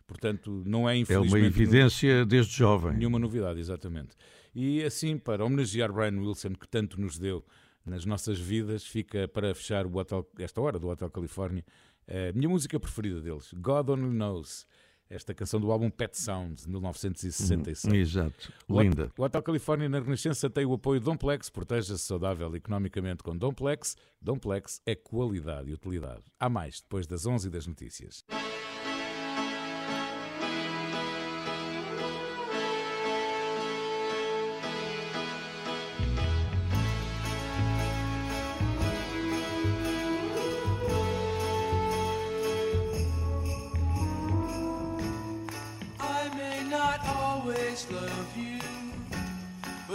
Portanto, não é é infelizmente uma evidência desde jovem. nenhuma novidade, exatamente. E assim, para homenagear Brian Wilson, que tanto nos deu nas nossas vidas, fica para fechar o Hotel, esta hora do Hotel Califórnia, a minha música preferida deles, God Only Knows. Esta canção do álbum Pet Sounds, de 1966. Exato, O Hot- linda. O Hotel Califórnia na Renascença tem o apoio de Domplex, proteja-se saudável economicamente com Domplex. Domplex é qualidade e utilidade. Há mais, depois das 11 das notícias.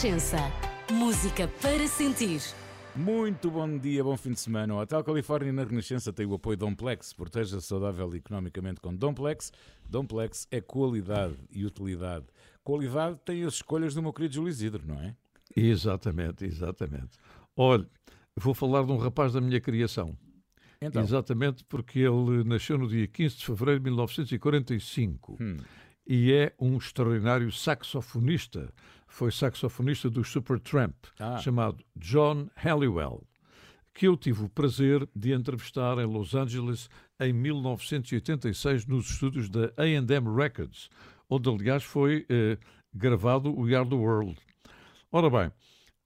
Renascença. Música para sentir. Muito bom dia, bom fim de semana. O Hotel Califórnia na Renascença tem o apoio Domplex. Proteja-se saudável economicamente com Domplex. Domplex é qualidade e utilidade. Qualidade tem as escolhas do meu querido Júlio Isidro, não é? Exatamente, exatamente. Olha, vou falar de um rapaz da minha criação. Então. Exatamente porque ele nasceu no dia 15 de fevereiro de 1945 Hum. e é um extraordinário saxofonista. Foi saxofonista do Supertramp, Ah. chamado John Halliwell, que eu tive o prazer de entrevistar em Los Angeles em 1986 nos estúdios da A&M Records, onde aliás foi eh, gravado o We Are the World. Ora bem,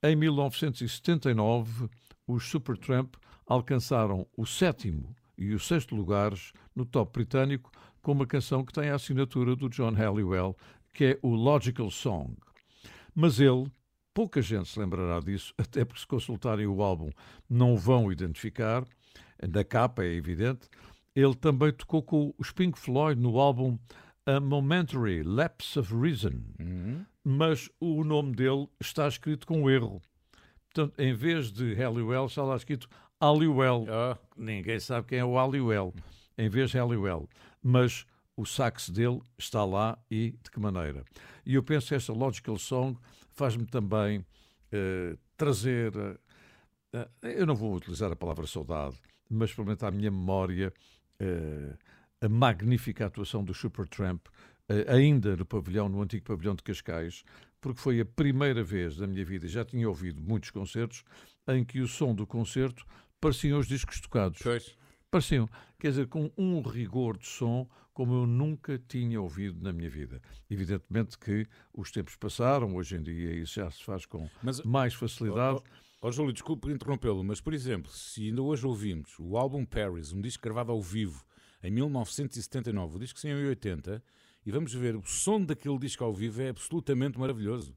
em 1979, os Supertramp alcançaram o sétimo e o sexto lugares no top britânico com uma canção que tem a assinatura do John Halliwell, que é o Logical Song. Mas ele, pouca gente se lembrará disso, até porque se consultarem o álbum não o vão identificar, na capa é evidente, ele também tocou com os Pink Floyd no álbum A Momentary Lapse of Reason, mas o nome dele está escrito com erro. Portanto, em vez de Halliwell, está lá escrito Halliwell. Ninguém sabe quem é o Halliwell, em vez de Halliwell. Mas o sax dele está lá e de que maneira. E eu penso que esta Logical Song faz-me também eh, trazer. eh, eh, eu não vou utilizar a palavra saudade, mas experimentar à minha memória eh, a magnífica atuação do Supertramp, ainda no pavilhão, no antigo pavilhão de Cascais, porque foi a primeira vez da minha vida, já tinha ouvido muitos concertos, em que o som do concerto pareciam os discos tocados. Pareciam, quer dizer, com um rigor de som como eu nunca tinha ouvido na minha vida. Evidentemente que os tempos passaram, hoje em dia isso já se faz com mais facilidade. Ó Júlio, desculpe interrompê-lo, mas por exemplo, se ainda hoje ouvimos o álbum Paris, um disco gravado ao vivo em 1979, o disco saiu em 80, e vamos ver, o som daquele disco ao vivo é absolutamente maravilhoso.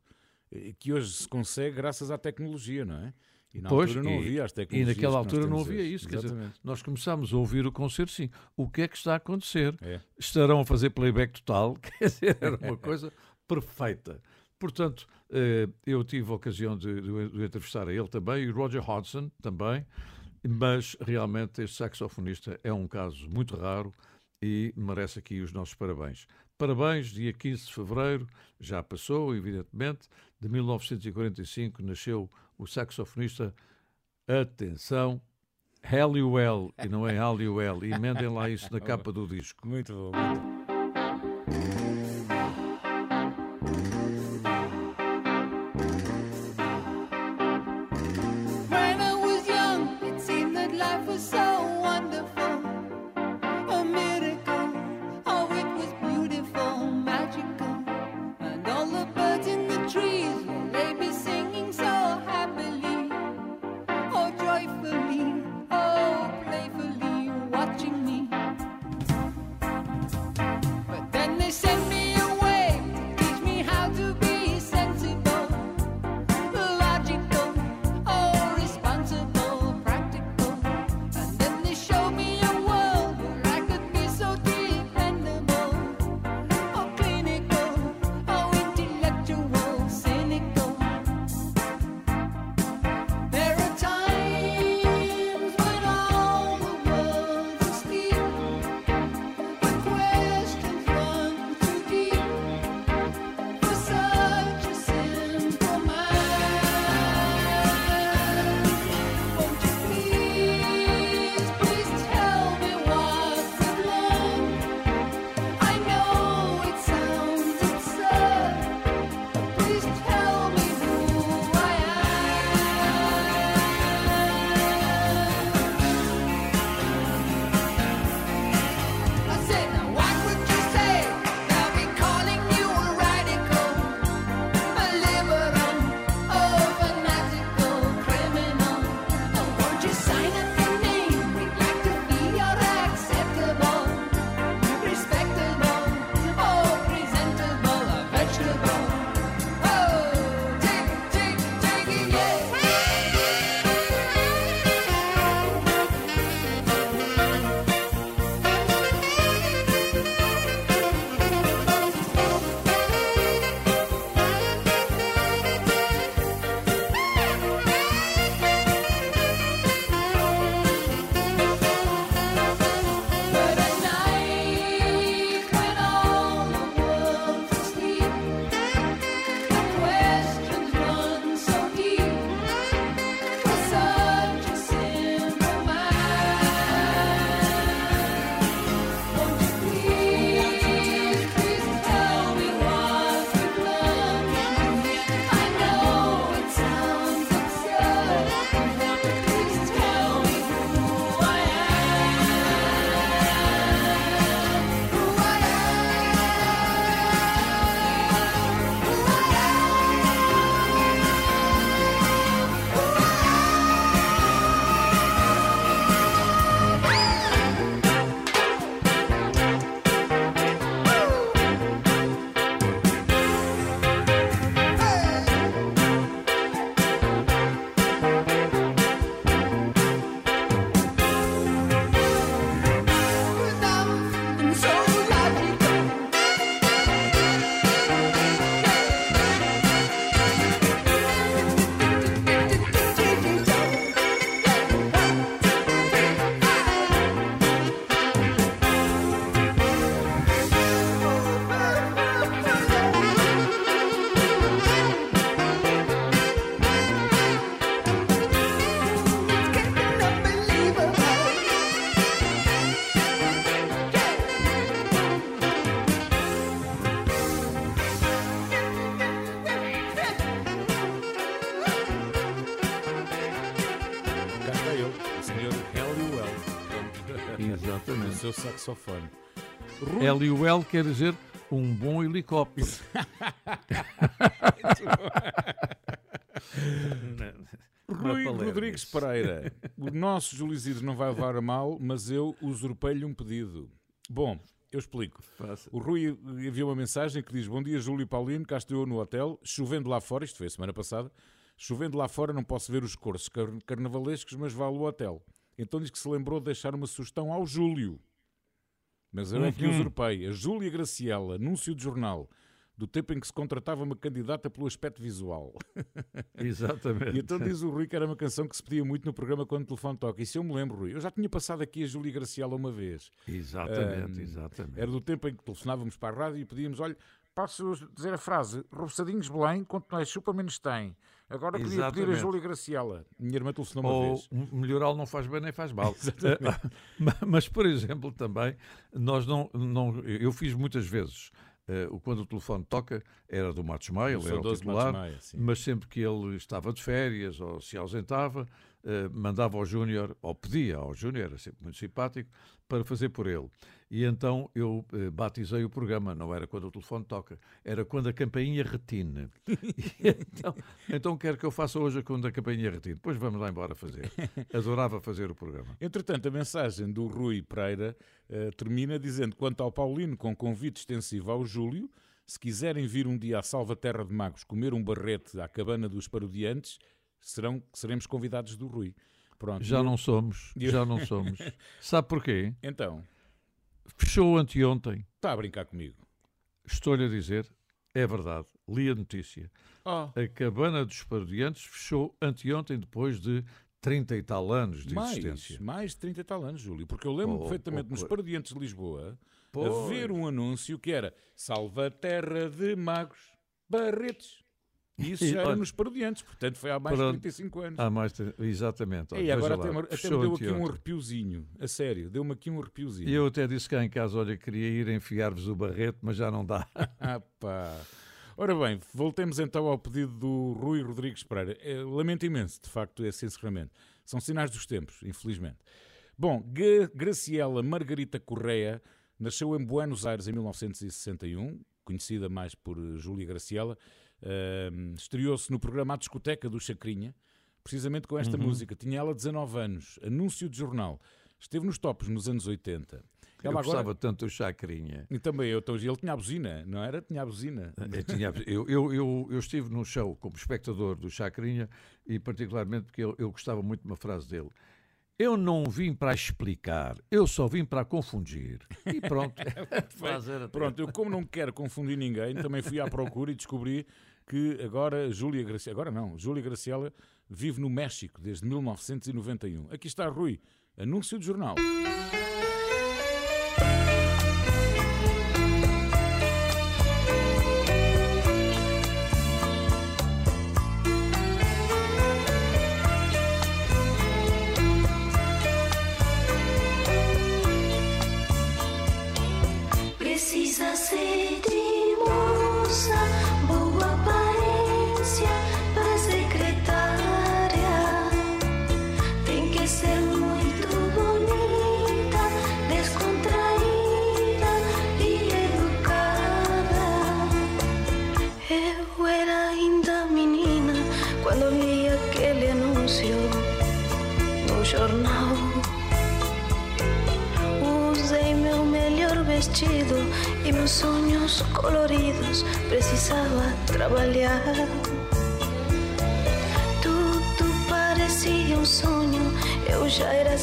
eh, Que hoje se consegue graças à tecnologia, não é? E na Pois, altura não e- havia as E tecnologias. naquela que nós altura não havia isso. Quer dizer, nós começámos a ouvir o concerto, sim. O que é que está a acontecer? É. Estarão a fazer playback total? Quer dizer, era uma coisa perfeita. Portanto, eh, eu tive a ocasião de, de- de entrevistar a ele também, e o Roger Hodgson também, mas realmente este saxofonista é um caso muito raro e merece aqui os nossos parabéns. Parabéns, dia 15 de fevereiro, já passou, evidentemente, de 1945 nasceu o saxofonista, atenção, Halliwell, e não é Halliwell, emendem lá isso na capa do disco. Muito bom. When saxofone. L e o L quer dizer um bom helicóptero. Rui Rodrigues. Pereira. O nosso Júlio Isidro não vai levar a mal, mas eu usurpei-lhe um pedido. Bom, eu explico. O Rui enviou uma mensagem que diz: Bom dia, Júlio e Paulino, cá estou eu no hotel, chovendo lá fora, isto foi a semana passada, chovendo lá fora, não posso ver os cursos car- carnavalescos, mas vá ao hotel. Então diz que se lembrou de deixar uma sugestão ao Júlio. Mas eu é que Uhum. usurpei. A Júlia Graciela, anúncio de jornal, do tempo em que se contratava uma candidata pelo aspecto visual. Exatamente. E então diz o Rui que era uma canção que se pedia muito no programa quando o telefone toca. Isso eu me lembro, Rui. Eu já tinha passado aqui a Júlia Graciela uma vez. Exatamente, Ahm, exatamente. Era do tempo em que telefonávamos para a rádio e pedíamos: olha, posso dizer a frase, Roçadinhos Belém, quanto mais chupa, menos tem. Agora podia pedir a Exatamente. Júlia Graciela. Minha irmã telefonou uma Ou vez. m- melhorar não faz bem nem faz mal. Exatamente. Ma- Mas, por exemplo, também, nós não, não eu fiz muitas vezes. eh, o quando o telefone toca era do Matos Maia, ele era o titular, Maia, mas sempre que ele estava de férias ou se ausentava, eh, mandava ao Júnior, ou pedia ao Júnior, era sempre muito simpático, para fazer por ele. E então eu eh, batizei o programa, não era quando o telefone toca, era quando a campainha retine. Então, então quero que eu faça hoje quando a campainha retine. Depois vamos lá embora fazer. Adorava fazer o programa. Entretanto, a mensagem do Rui Pereira eh, termina dizendo: quanto ao Paulino, com convite extensivo ao Júlio, se quiserem vir um dia à Salvaterra de Magos comer um barrete à cabana dos parodiantes, serão, seremos convidados do Rui. Pronto. Já não somos, já não somos. Sabe porquê? Então, Fechou anteontem. está a brincar comigo. Estou-lhe a dizer, é verdade. Li a notícia. Oh. A cabana dos parodiantes fechou anteontem depois de 30 e tal anos de mais, existência. mais de 30 e tal anos, Júlio, porque eu lembro Oh, perfeitamente oh, nos pois. Parodiantes de Lisboa Pois. a ver um anúncio que era Salva Terra de Magos Barretes. E isso já era nos Parodiantes, portanto foi há mais Pronto. de 35 anos. Há mais de... Exatamente. olha, E agora lá, até, me- até me deu aqui um arrepiozinho, a sério, deu-me aqui um arrepiozinho. E eu até disse cá em casa, olha, queria ir enfiar-vos o barrete, mas já não dá. Ah, pá. Ora bem, voltemos então ao pedido do Rui Rodrigues Pereira. É, lamento imenso, de facto, esse encerramento. São sinais dos tempos, infelizmente. Bom, Graciela Margarita Correia nasceu em Buenos Aires em 1961, conhecida mais por eh, Júlia Graciela. Ahm, Estreou-se no programa A Discoteca do Chacrinha, precisamente com esta Uhum. música. Tinha ela 19 anos, anúncio de jornal. Esteve nos tops nos anos 80. Eu Ela gostava agora... tanto do Chacrinha. E também eu, então, ele tinha a buzina, não era? Tinha a buzina. Eu, tinha- eu, eu, eu, eu estive no show como espectador do Chacrinha e particularmente porque eu, eu gostava muito de uma frase dele. Eu não vim para explicar, eu só vim para confundir. E pronto. Frase era Pronto, eu como não quero confundir ninguém, também fui à procura e descobri que agora Júlia Graciela, agora não, Júlia Graciela vive no México desde 1991. Aqui está Rui, anúncio de jornal.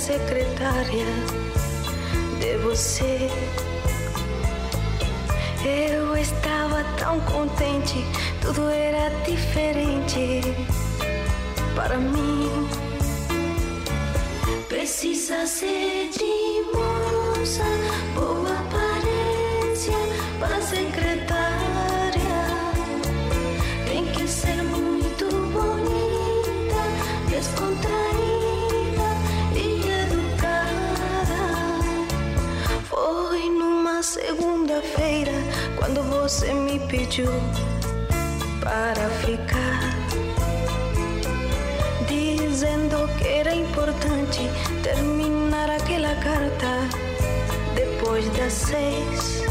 Secretária de você. Eu estava tão contente, tudo era diferente para mim. Precisa ser pediu para ficar dizendo que era importante terminar aquela carta de depois das seis.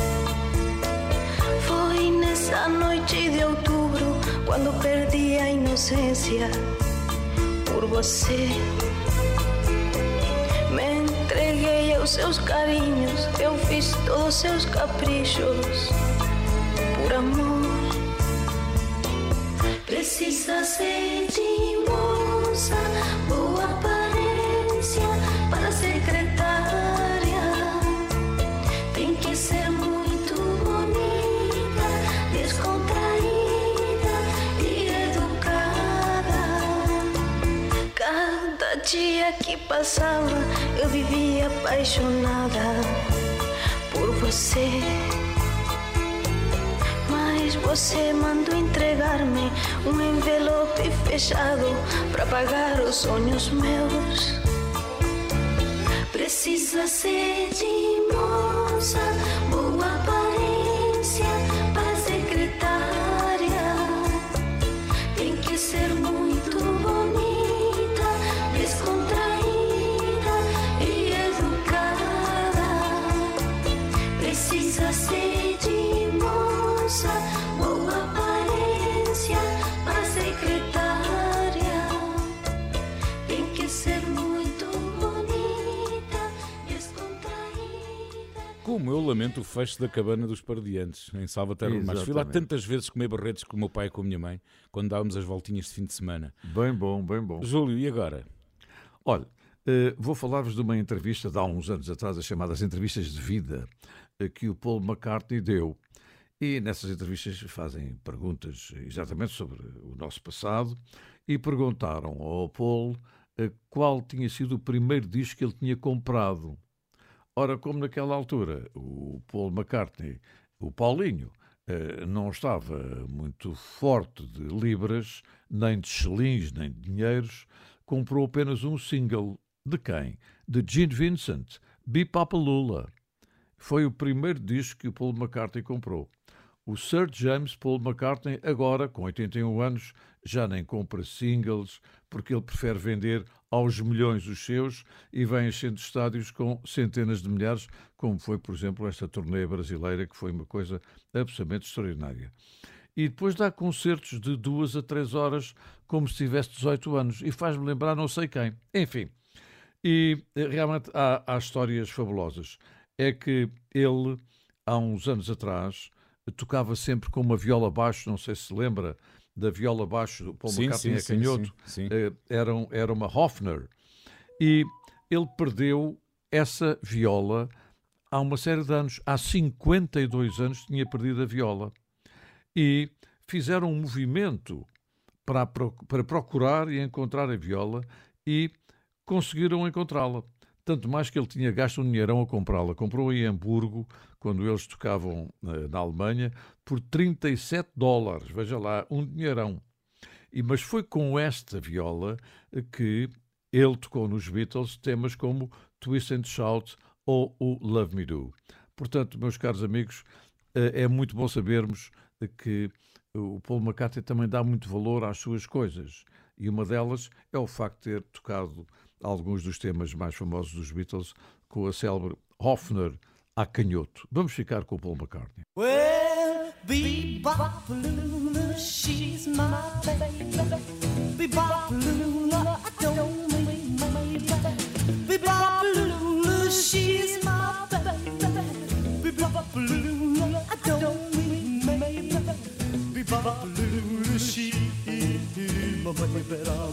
Foi nessa noite de outubro quando perdi a inocência por você. Me entreguei aos seus carinhos, eu fiz todos os seus caprichos por amor. Precisa ser moça, boa aparência para secretária. Tem que ser muito bonita, descontraída e educada. Cada dia que passava, eu vivia apaixonada por você. Mas você mandou entregar-me um envelope fechado para pagar os sonhos meus. Precisa ser de moça, Como eu lamento o fecho da cabana dos Pardiantes, em Salvaterra do Mar. Fui lá tantas vezes comer barretes com o meu pai e com a minha mãe, quando dávamos as voltinhas de fim de semana. Bem bom, bem bom. Júlio, e agora? Olha, eh, vou falar-vos de uma entrevista de há uns anos atrás, as chamadas entrevistas de vida, eh, que o Paul McCartney deu. E nessas entrevistas fazem perguntas exatamente sobre o nosso passado e perguntaram ao Paul eh, qual tinha sido o primeiro disco que ele tinha comprado. Ora, como naquela altura o Paul McCartney, o Paulinho, eh, não estava muito forte de libras, nem de chelins, nem de dinheiros, comprou apenas um single. De quem? De Gene Vincent, Bipapalula. Foi o primeiro disco que o Paul McCartney comprou. O Sir James Paul McCartney, agora com 81 anos, já nem compra singles, porque ele prefere vender aos milhões os seus e vem enchendo estádios com centenas de milhares, como foi, por exemplo, esta turnê brasileira, que foi uma coisa absolutamente extraordinária. E depois dá concertos de duas a três horas, como se tivesse 18 anos, e faz-me lembrar não sei quem. Enfim, e eh, realmente há, há histórias fabulosas. É que ele, há uns anos atrás, tocava sempre com uma viola baixo, não sei se se lembra da viola baixo do Paul Sim, McCartney sim, sim, canhoto, sim, sim. eh, Era, um- era uma Hofner. E ele perdeu essa viola há uma série de anos. Há 52 anos tinha perdido a viola. E fizeram um movimento para, para procurar e encontrar a viola e conseguiram encontrá-la. Tanto mais que ele tinha gasto um dinheirão a comprá-la. Comprou em Hamburgo, quando eles tocavam eh, na Alemanha, por 37 dólares. Veja lá, um dinheirão. E, mas foi com esta viola eh, que ele tocou nos Beatles temas como Twist and Shout ou o Love Me Do. Portanto, meus caros amigos, eh, é muito bom sabermos que o Paul McCartney também dá muito valor às suas coisas. E uma delas é o facto de ter tocado alguns dos temas mais famosos dos Beatles com a célebre Hofner a canhoto. Vamos ficar com o Paul McCartney. Well, Bebop-Lula, she's my baby. Bebop-Lula, I don't mean maybe. Bebop-Lula, she's my baby. Bebop-Lula, I don't mean maybe. Bebop-Lula, she's my baby,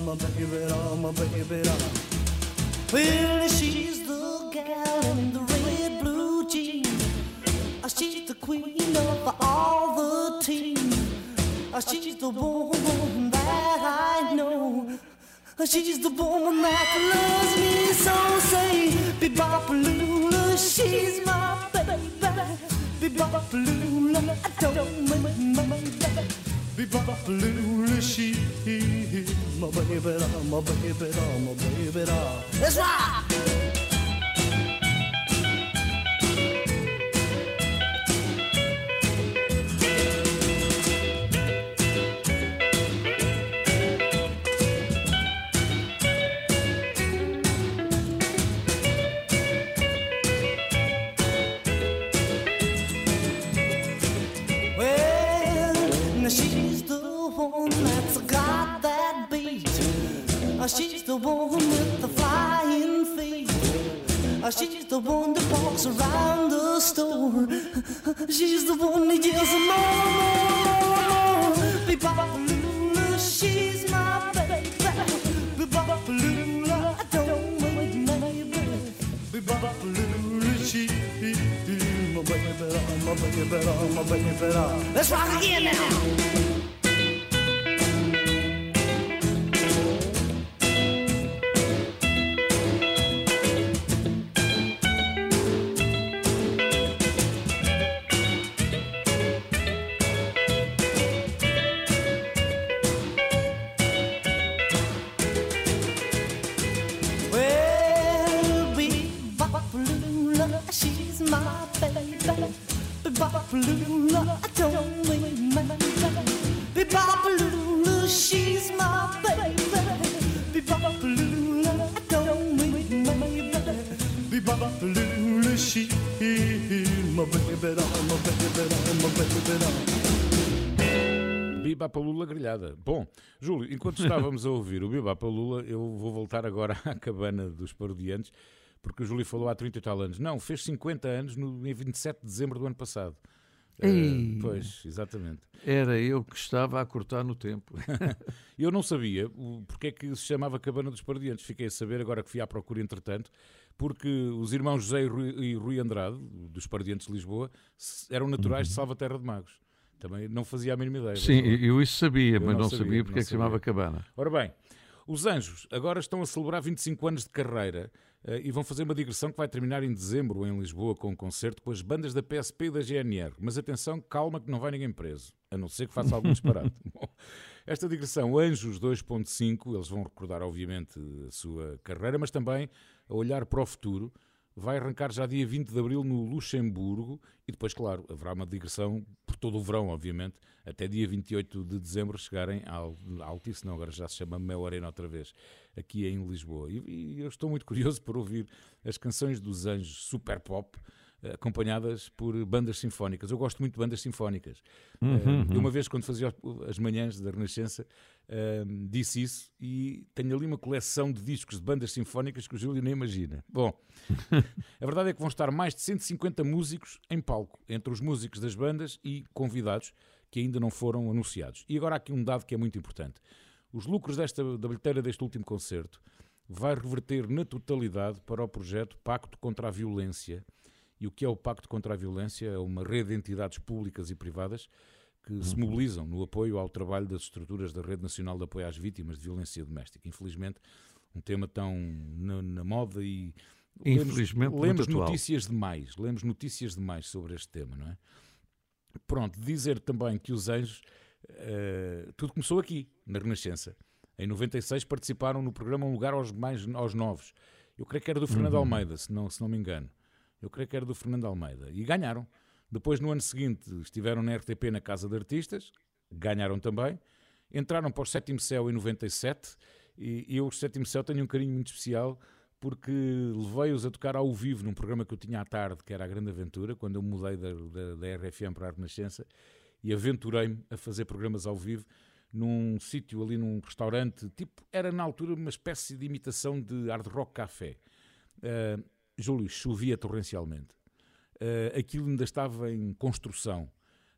my baby, my baby. Well, she's the gal in the red blue jeans. Uh, She's the queen of all the team. Uh, She's the woman that I know. Uh, She's the woman that loves me so. Say, Bebop-Lula, she's my baby. Bebop-Lula, I don't mean my baby. Bebop-Lula, she's my baby, my baby, my baby. Let's rock! Walks around the store. She's the one that yells more, more, more. Be-bop-a-lula, she's my baby. Be-bop-a-lula, don't make me baby. Be-bop-a-lula, she's my baby, my baby, my baby. Let's rock again now. Palula grelhada. Bom, Júlio, enquanto estávamos a ouvir o Biba Palula, eu vou voltar agora à cabana dos parodiantes, porque o Júlio falou há 30 e tal anos. Não, fez 50 anos no em 27 de dezembro do ano passado. Ei. pois, exatamente. Era eu que estava a cortar no tempo. Eu não sabia porque é que se chamava Cabana dos Parodiantes. Fiquei a saber agora que fui à procura entretanto, porque os irmãos José e Rui, e Rui Andrade, dos Parodiantes de Lisboa, eram naturais de Salvaterra de Magos. Também não fazia a mínima ideia. Sim, eu isso sabia, Eu mas não sabia, sabia porque não é que se chamava sabia. cabana. Ora bem, os Anjos agora estão a celebrar 25 anos de carreira eh, e vão fazer uma digressão que vai terminar em dezembro em Lisboa com um concerto com as bandas da PSP e da GNR. Mas atenção, calma que não vai ninguém preso, a não ser que faça algum disparate. Bom, esta digressão Anjos 2.5, eles vão recordar obviamente a sua carreira, mas também a olhar para o futuro. Vai arrancar já dia 20 de abril no Luxemburgo e depois, claro, haverá uma digressão por todo o verão, obviamente, até dia 28 de dezembro chegarem ao Altice, não, agora já se chama Mel Arena outra vez, aqui em Lisboa. E, e eu estou muito curioso por ouvir as canções dos Anjos super pop, acompanhadas por bandas sinfónicas. Eu gosto muito de bandas sinfónicas. Uhum, Eh, uhum. uma vez, quando fazia as manhãs da Renascença, eh, disse isso e tenho ali uma coleção de discos de bandas sinfónicas que o Júlio nem imagina. Bom, a verdade é que vão estar mais de 150 músicos em palco, entre os músicos das bandas e convidados que ainda não foram anunciados. E agora há aqui um dado que é muito importante. Os lucros desta, da bilheteira deste último concerto vai reverter na totalidade para o projeto Pacto contra a Violência. E o que é o Pacto contra a Violência? É uma rede de entidades públicas e privadas que se mobilizam no apoio ao trabalho das estruturas da Rede Nacional de Apoio às Vítimas de Violência Doméstica. Infelizmente, um tema tão na, na moda e Infelizmente, lemos, lemos notícias demais, lemos notícias demais sobre este tema, não é? Pronto, dizer também que os Anjos, eh, tudo começou aqui, na Renascença. Em 96 participaram no programa Um Lugar aos, mais, aos Novos. Eu creio que era do Fernando Uhum. Almeida, se não, se não me engano. Eu creio que era do Fernando Almeida. E ganharam. Depois, no ano seguinte, estiveram na RTP na Casa de Artistas, ganharam também. Entraram para o Sétimo Céu em 97 e eu, o Sétimo Céu, tenho um carinho muito especial porque levei-os a tocar ao vivo num programa que eu tinha à tarde, que era a Grande Aventura, quando eu mudei da, da, da RFM para a Renascença e aventurei-me a fazer programas ao vivo num sítio ali num restaurante, tipo, era na altura uma espécie de imitação de hard rock café. Uh, Júlio, chovia torrencialmente. Uh, aquilo ainda estava em construção.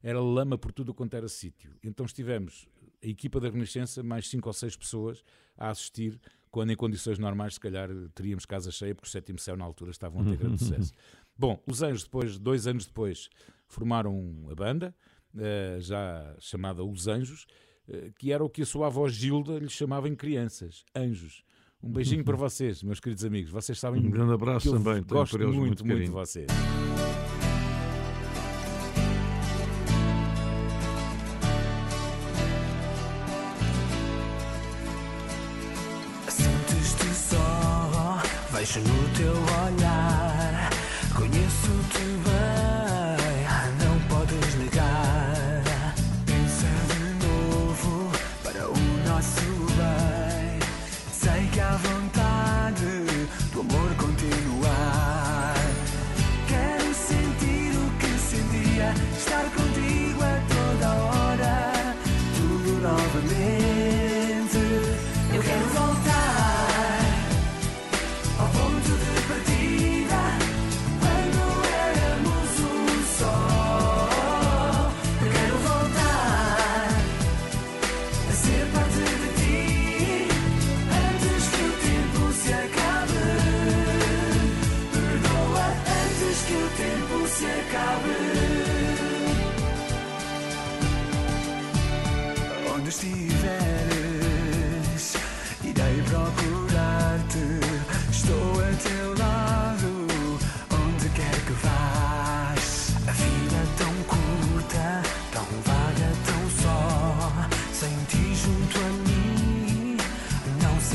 Era lama por tudo quanto era sítio. Então estivemos, a equipa da Renascença, mais cinco ou seis pessoas a assistir, quando em condições normais, se calhar, teríamos casa cheia, porque o sétimo céu na altura estavam a ter grande sucesso. Bom, os Anjos, depois, dois anos depois, formaram a banda, uh, já chamada Os Anjos, uh, que era o que a sua avó Gilda lhe chamava em crianças, Anjos. Um beijinho para vocês, meus queridos amigos. Vocês sabem Um grande abraço que eu também, gosto muito, muito muito de vocês.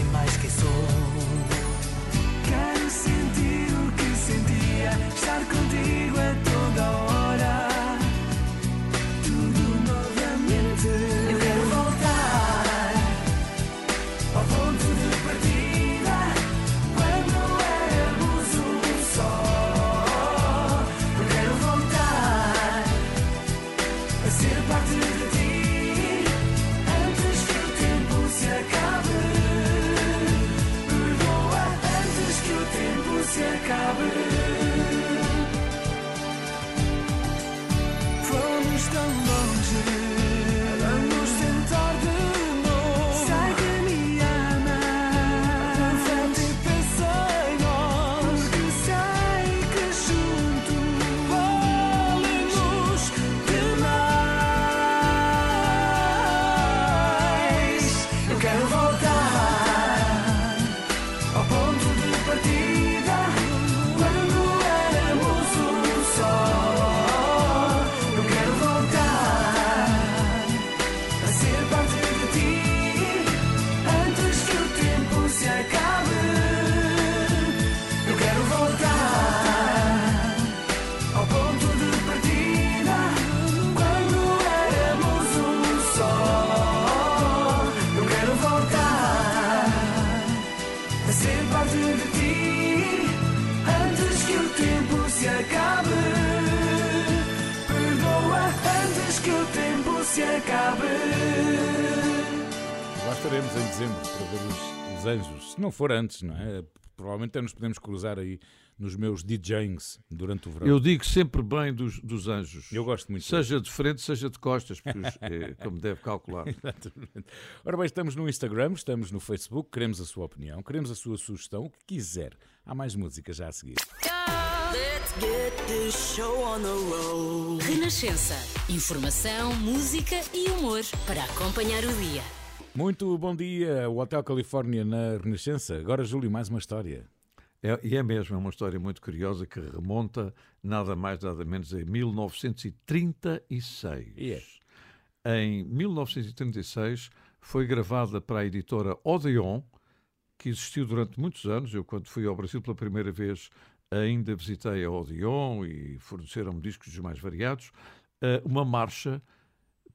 mais quem sou. Não for antes, não é? Provavelmente até nos podemos cruzar aí nos meus DJs durante o verão. Eu digo sempre bem dos, dos anjos. Eu gosto muito. Seja de frente, seja de costas, porque os- é, como deve calcular. Exatamente. Ora bem, estamos no Instagram, estamos no Facebook, queremos a sua opinião, queremos a sua sugestão, o que quiser. Há mais música já a seguir. Let's get this show on the road. Renascença. Informação, música e humor para acompanhar o dia. Muito bom dia, o Hotel Califórnia na Renascença. Agora, Júlio, mais uma história. É, e é mesmo, é uma história muito curiosa que remonta nada mais, nada menos a 1936. E é. Em 1936 foi gravada para a editora Odeon, que existiu durante muitos anos. Eu, quando fui ao Brasil pela primeira vez, ainda visitei a Odeon e forneceram-me discos dos mais variados. eh, Uma marcha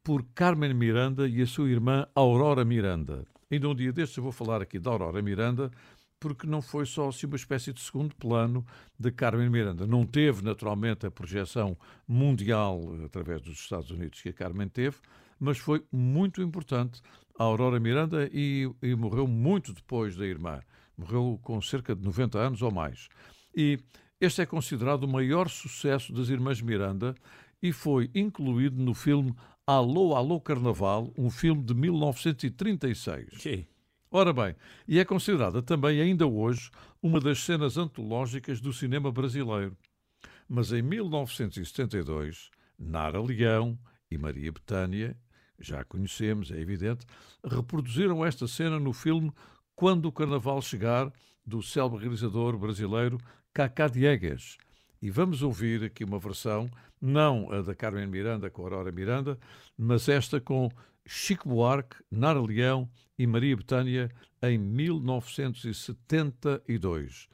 por Carmen Miranda e a sua irmã Aurora Miranda. Ainda um dia destes eu vou falar aqui da Aurora Miranda, porque não foi só assim, uma espécie de segundo plano de Carmen Miranda. Não teve, naturalmente, a projeção mundial eh, através dos Estados Unidos que a Carmen teve, mas foi muito importante a Aurora Miranda e, e morreu muito depois da irmã. Morreu com cerca de 90 anos ou mais. E este é considerado o maior sucesso das irmãs Miranda e foi incluído no filme Alô, Alô Carnaval, um filme de 1936. Ora bem, e é considerada também ainda hoje uma das cenas antológicas do cinema brasileiro. Mas em 1972, Nara Leão e Maria Betânia, já a conhecemos, é evidente, reproduziram esta cena no filme Quando o Carnaval Chegar, do célebre realizador brasileiro Cacá Diegues. E vamos ouvir aqui uma versão, não a da Carmen Miranda com a Aurora Miranda, mas esta com Chico Buarque, Nara Leão e Maria Betânia em 1972.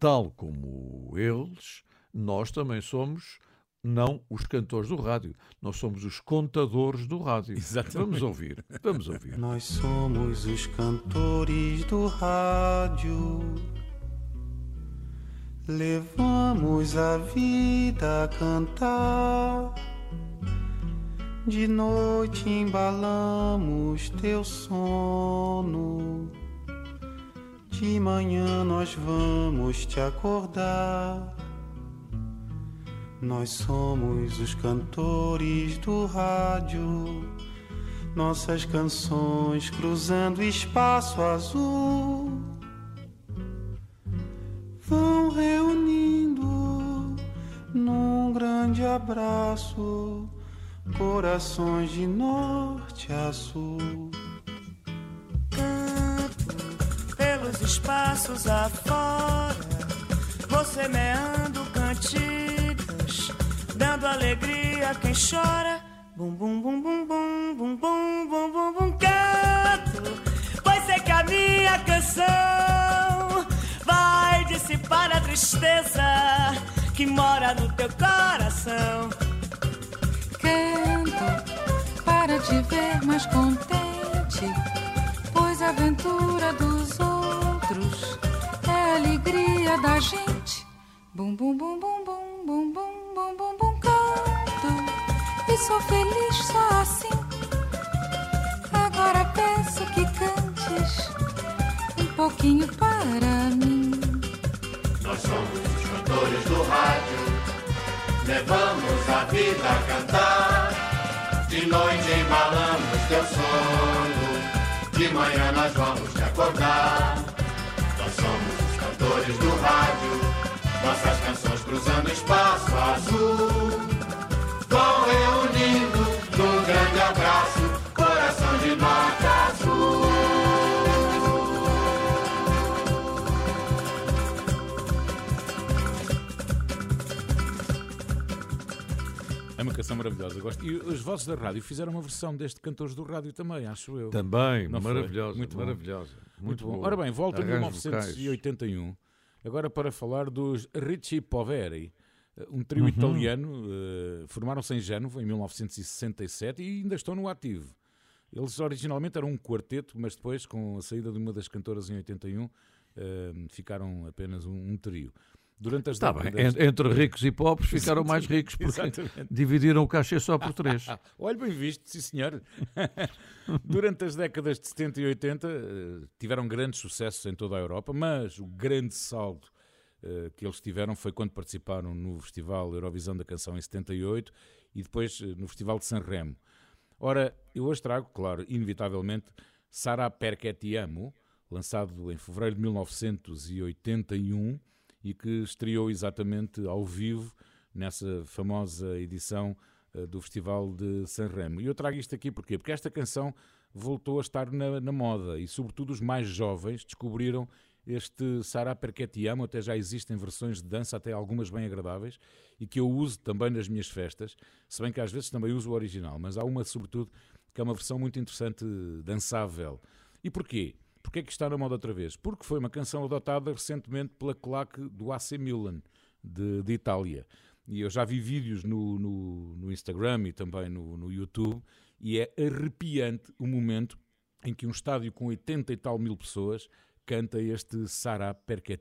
Tal como eles, nós também somos não os cantores do rádio, nós somos os contadores do rádio. Exatamente. Vamos ouvir, vamos ouvir. Nós somos os cantores do rádio. Levamos a vida a cantar. De noite embalamos teu sono. De manhã nós vamos te acordar. Nós somos os cantores do rádio. Nossas canções cruzando espaço azul vão reunindo num grande abraço corações de norte a sul. pelos espaços afora. Você meando cantigas, dando alegria a quem chora. Bum bum bum bum bum bum bum bum bum bum canto. Pois sei que a minha canção vai dissipar a tristeza que mora no teu coração. Canto para te ver mais contente, pois a aventura dos outros é a alegria da gente. Bum bum bum bum bum bum bum bum bum bum canto e sou feliz só assim. Agora peço que cantes um pouquinho para mim. Nós somos os cantores do rádio, levamos a vida a cantar. De noite embalamos teu sono, de manhã nós vamos te acordar. Nós somos os cantores do rádio, nossas canções cruzando espaço azul. É uma canção maravilhosa, gosto. E as vozes da rádio fizeram uma versão deste Cantores do Rádio também, acho eu. Também, Não foi? maravilhosa, Muito bom. maravilhosa. Muito, Muito bom. boa. Ora bem, volta a Arranjos 1981, agora para falar dos Ricci Poveri, um trio Uhum. italiano, eh, formaram-se em Génova em 1967 e ainda estão no ativo. Eles originalmente eram um quarteto, mas depois, com a saída de uma das cantoras em 81, eh, ficaram apenas um, um trio. Durante as Está bem, entre ricos e pobres ficaram mais ricos porque Exatamente. dividiram o cachê só por três. Olha, bem visto, sim senhor. Durante as décadas de 70 e 80 eh, tiveram grandes sucessos em toda a Europa, mas o grande saldo eh, que eles tiveram foi quando participaram no Festival Eurovisão da Canção em 78 e depois eh, no Festival de Sanremo. Ora, eu hoje trago, claro, inevitavelmente, Sarà perché ti amo, lançado em fevereiro de 1981 e que estreou exatamente ao vivo nessa famosa edição eh, do Festival de Sanremo. E eu trago isto aqui porquê? Porque esta canção voltou a estar na, na moda e, sobretudo, os mais jovens descobriram este Sarà perché amo, até já existem versões de dança, até algumas bem agradáveis, e que eu uso também nas minhas festas, se bem que às vezes também uso o original, mas há uma, sobretudo, que é uma versão muito interessante, dançável. E porquê? Porquê é que está na moda outra vez? Porque foi uma canção adotada recentemente pela claque do AC Milan, de, de Itália. E eu já vi vídeos no, no, no Instagram e também no, no YouTube, e é arrepiante o momento em que um estádio com 80 e tal mil pessoas canta este Sarà perché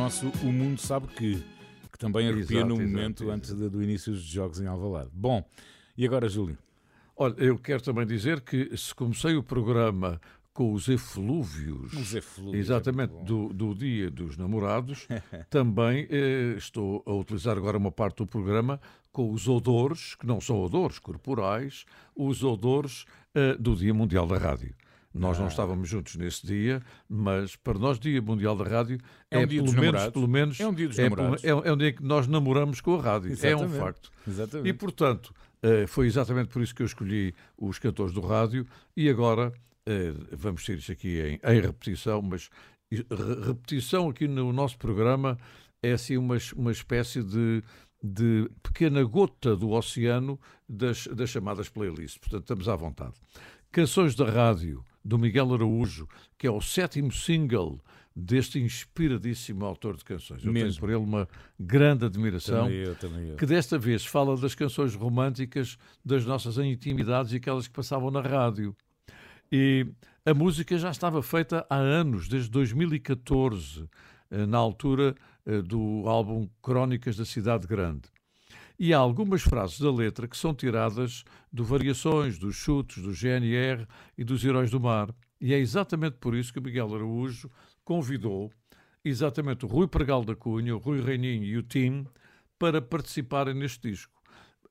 nosso O Mundo Sabe Que, que também arrepia Exato, no exato, momento exato. antes do início dos jogos em Alvalade. Bom, e agora, Júlio? Olha, eu quero também dizer que se comecei o programa com os eflúvios, Os eflúvios, é exatamente bom. do, do Dia dos Namorados, também eh, estou a utilizar agora uma parte do programa com os odores, que não são odores corporais, os odores eh, do Dia Mundial da Rádio. Nós não Ah. estávamos juntos nesse dia, mas para nós Dia Mundial da Rádio É um é, dia pelo menos, namorados. pelo menos É um dia dos é, namorados. é, é um dia que nós namoramos com a rádio. É um Exatamente. facto. Exatamente. E portanto, eh, foi exatamente por isso que eu escolhi os cantores do rádio e agora eh, vamos ter isto aqui em, em repetição, mas repetição aqui no nosso programa é assim uma, uma espécie de de pequena gota do oceano das, das chamadas playlists. Portanto, estamos à vontade. Canções da Rádio, do Miguel Araújo, que é o sétimo single deste inspiradíssimo autor de canções. Eu Mesmo. tenho por ele uma grande admiração. Também eu, também eu. Que desta vez fala das canções românticas, das nossas intimidades e aquelas que passavam na rádio. E a música já estava feita há anos, desde 2014, eh, na altura eh, do álbum Crónicas da Cidade Grande. E há algumas frases da letra que são tiradas do Variações, dos Chutes, do GNR e dos Heróis do Mar. E é exatamente por isso que Miguel Araújo convidou exatamente o Rui Pregal da Cunha, o Rui Reininho e o Tim para participarem neste disco.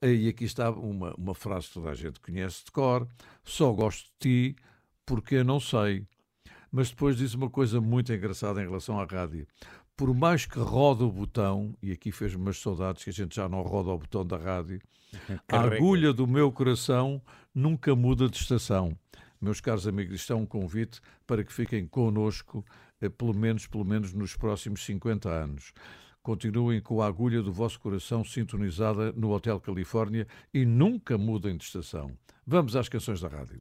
E aqui está uma, uma frase que toda a gente conhece de cor: Só gosto de ti porque eu não sei. Mas depois diz uma coisa muito engraçada em relação à rádio. Por mais que roda o botão, e aqui fez umas saudades que a gente já não roda o botão da rádio, a agulha do meu coração nunca muda de estação. Meus caros amigos, isto é um convite para que fiquem connosco, eh, pelo menos, pelo menos nos próximos 50 anos. Continuem com a agulha do vosso coração sintonizada no Hotel Califórnia e nunca mudem de estação. Vamos às canções da rádio.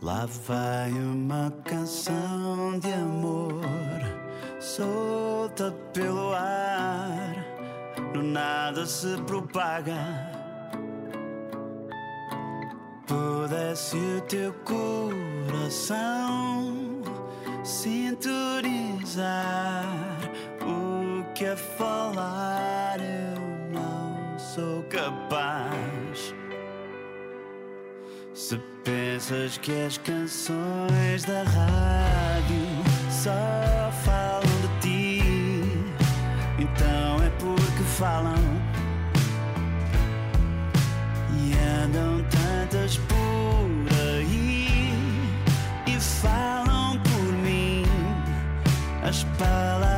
Lá vai uma canção de amor solta pelo ar, no nada se propaga. Pudesse o teu coração sintonizar o que é falar, eu não sou capaz. Pensas que as canções da rádio só falam de ti, então é porque falam. E andam tantas por aí e falam por mim as palavras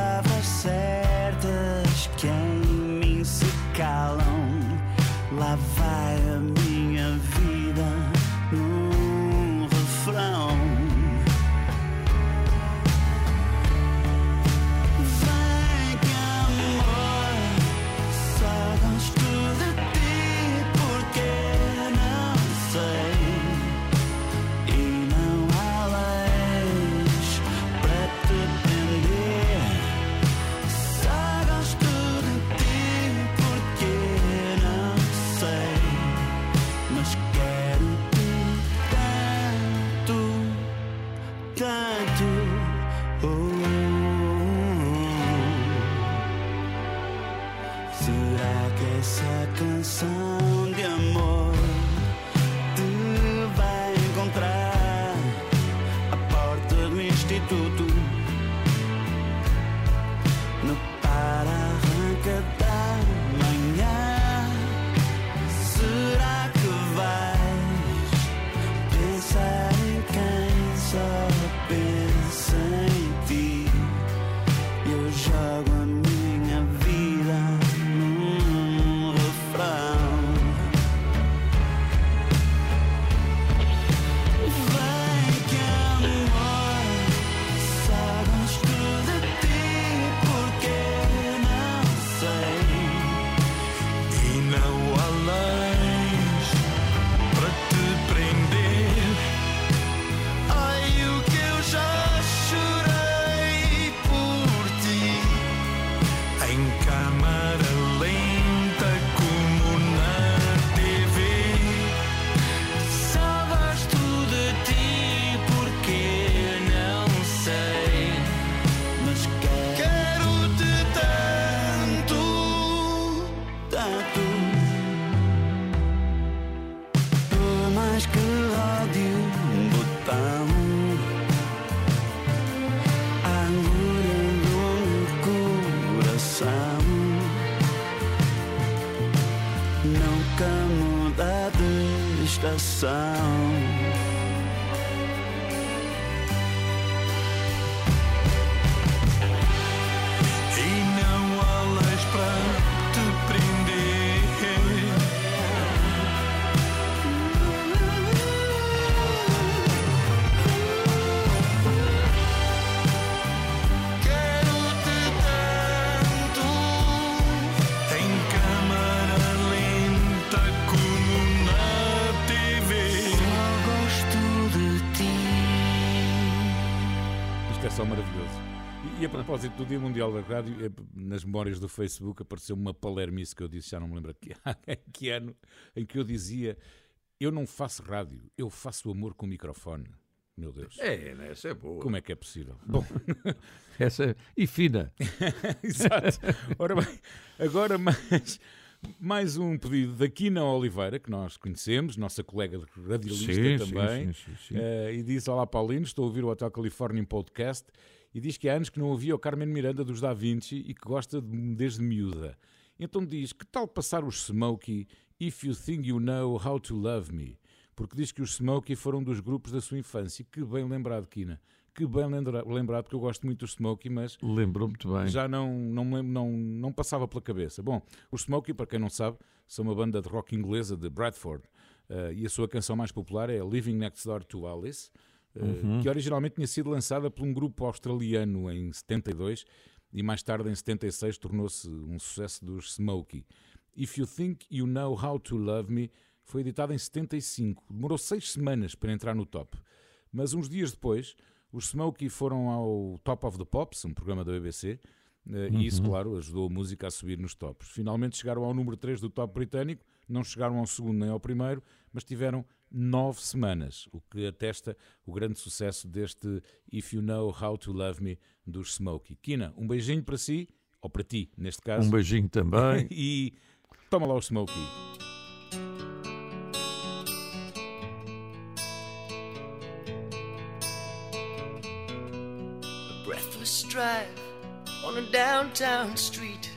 propósito do Dia Mundial da Rádio, é, nas memórias do Facebook apareceu uma palermice que eu disse, já não me lembro que, que ano, em que eu dizia: Eu não faço rádio, eu faço amor com o microfone. Meu Deus. É, né? essa é boa. Como é que é possível? Bom, Essa é... E fina. Exato. Ora bem, agora mais, mais um pedido da Quina Oliveira, que nós conhecemos, nossa colega radialista Sim, sim, também. sim, sim, sim. Eh, e diz: Olá Paulino, estou a ouvir o Hotel California Podcast e diz que há anos que não ouvia o Carmen Miranda dos Da Vinci e que gosta de, desde miúda. Então diz: Que tal passar os Smokey If You Think You Know How to Love Me? Porque diz que os Smokey foram um dos grupos da sua infância. Que bem lembrado, Quina. Que bem lembra- lembrado, porque eu gosto muito dos Smokey, mas Lembrou muito bem. já não, não, não, não passava pela cabeça. Bom, os Smokey, para quem não sabe, são uma banda de rock inglesa de Bradford. eh, e a sua canção mais popular é Living Next Door to Alice, Uhum. que originalmente tinha sido lançada por um grupo australiano em 72 e mais tarde, em 76, tornou-se um sucesso dos Smokey. If You Think You Know How to Love Me foi editada em 75. Demorou seis semanas para entrar no top. Mas uns dias depois, os Smokey foram ao Top of the Pops, um programa da BBC, eh, e isso, Uhum. claro, ajudou a música a subir nos tops. Finalmente chegaram ao número 3 do top britânico, não chegaram ao segundo nem ao primeiro, mas tiveram nove semanas, o que atesta o grande sucesso deste If You Know How to Love Me dos Smokey. Kina, um beijinho para si, ou para ti, neste caso. Um beijinho também. e toma lá o Smokey. A breathless drive on a downtown street.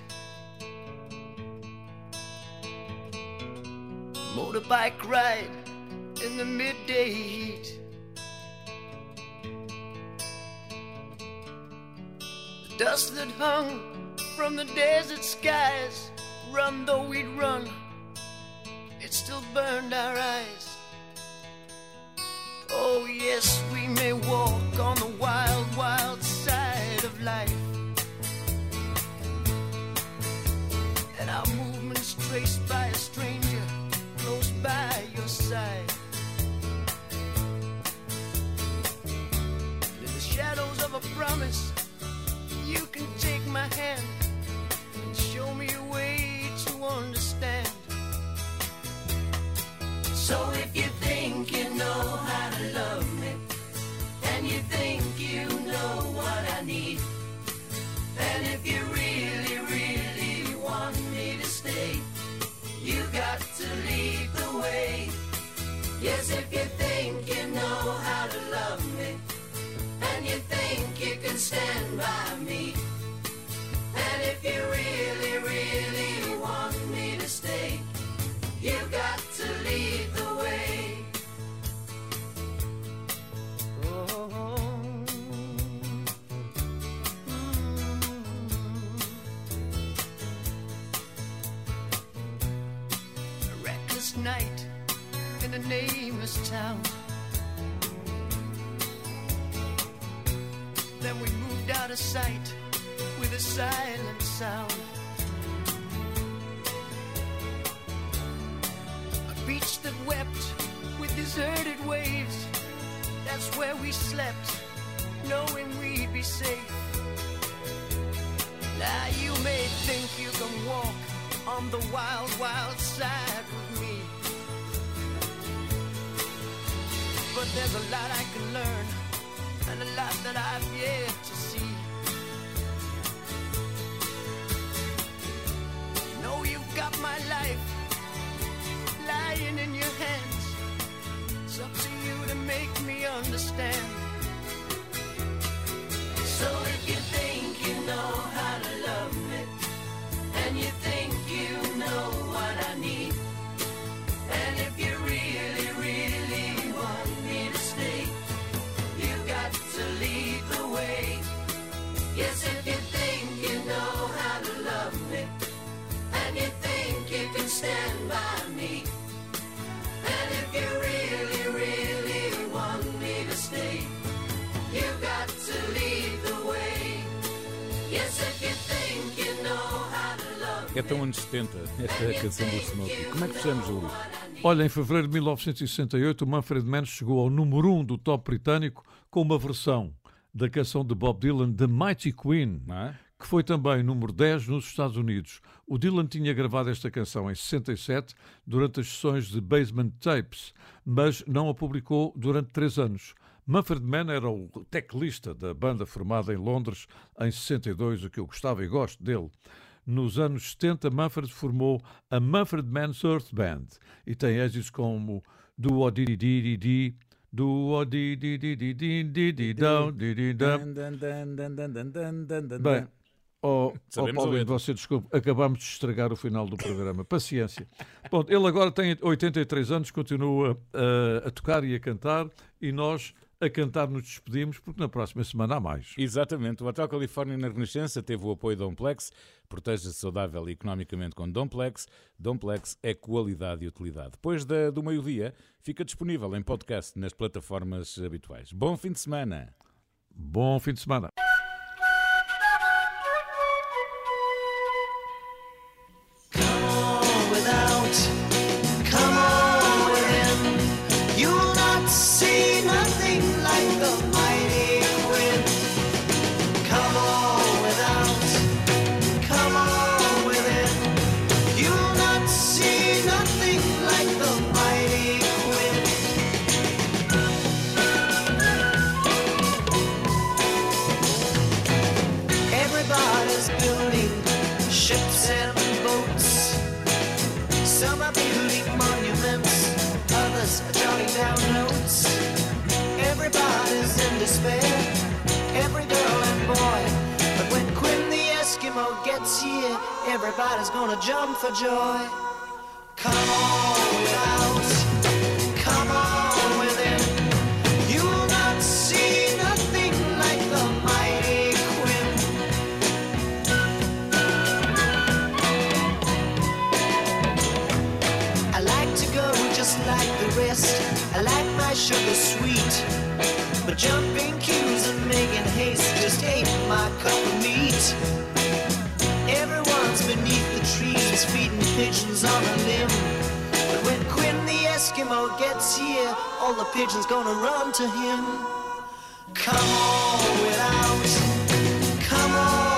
Motorbike ride in the midday heat. The dust that hung from the desert skies, run though we'd run, it still burned our eyes. Oh, yes, we may walk on the wild, wild side of life. And our movements traced by a stranger close by your side. Promise, you can take my hand stand by of sight with a silent sound. A beach that wept with deserted waves. That's where we slept, knowing we'd be safe. Now you may think you can walk on the wild, wild side with me. But there's a lot I can learn, and a lot that I've yet to lying in your hands. It's up to you to make me understand. So if you É tão anos 70 esta canção do Smokey. Como é que fechamos, Júlio? Olha, em fevereiro de 1968, o Manfred Mann chegou ao número 1 do top britânico com uma versão da canção de Bob Dylan, The Mighty Queen, é? que foi também número 10 nos Estados Unidos. O Dylan tinha gravado esta canção em 67 durante as sessões de Basement Tapes, mas não a publicou durante três anos. Manfred Mann era o teclista da banda formada em Londres em 62, o que eu gostava e gosto dele. Nos anos 70, Manfred formou a Manfred Mann's Earth Band e tem êxitos como Do O Di Di Di Di Di, Do O Di Di Di Di Di Di Di Dão, Di Di Dão. Bem, oh, oh Paulinho, você desculpe, acabámos de estragar o final do programa. Paciência. Bom, ele agora tem 83 anos, continua uh, a tocar e a cantar e nós a cantar nos despedimos porque na próxima semana há mais. Exatamente. O Hotel Califórnia na Renascença teve o apoio da Domplex. Proteja-se saudável e economicamente com Domplex. Domplex é qualidade e utilidade. Depois da, do meio-dia, fica disponível em podcast nas plataformas habituais. Bom fim de semana. Bom fim de semana. Everybody's gonna jump for joy. Come on without, come on within. You'll not see nothing like the mighty Quinn. I like to go just like the rest. I like my sugar sweet. But jumping queues and making haste just ain't my cup of meat. Everyone's beneath the trees feeding pigeons on a limb. But when Quinn the Eskimo gets here, all the pigeons gonna run to him. Come on without, come on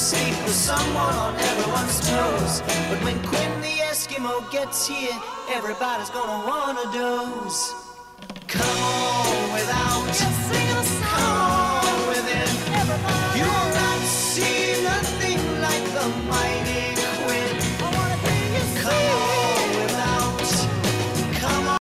sleep with someone on everyone's toes. But when Quinn the Eskimo gets here, everybody's gonna wanna doze. Come on without, come on within. You will not see.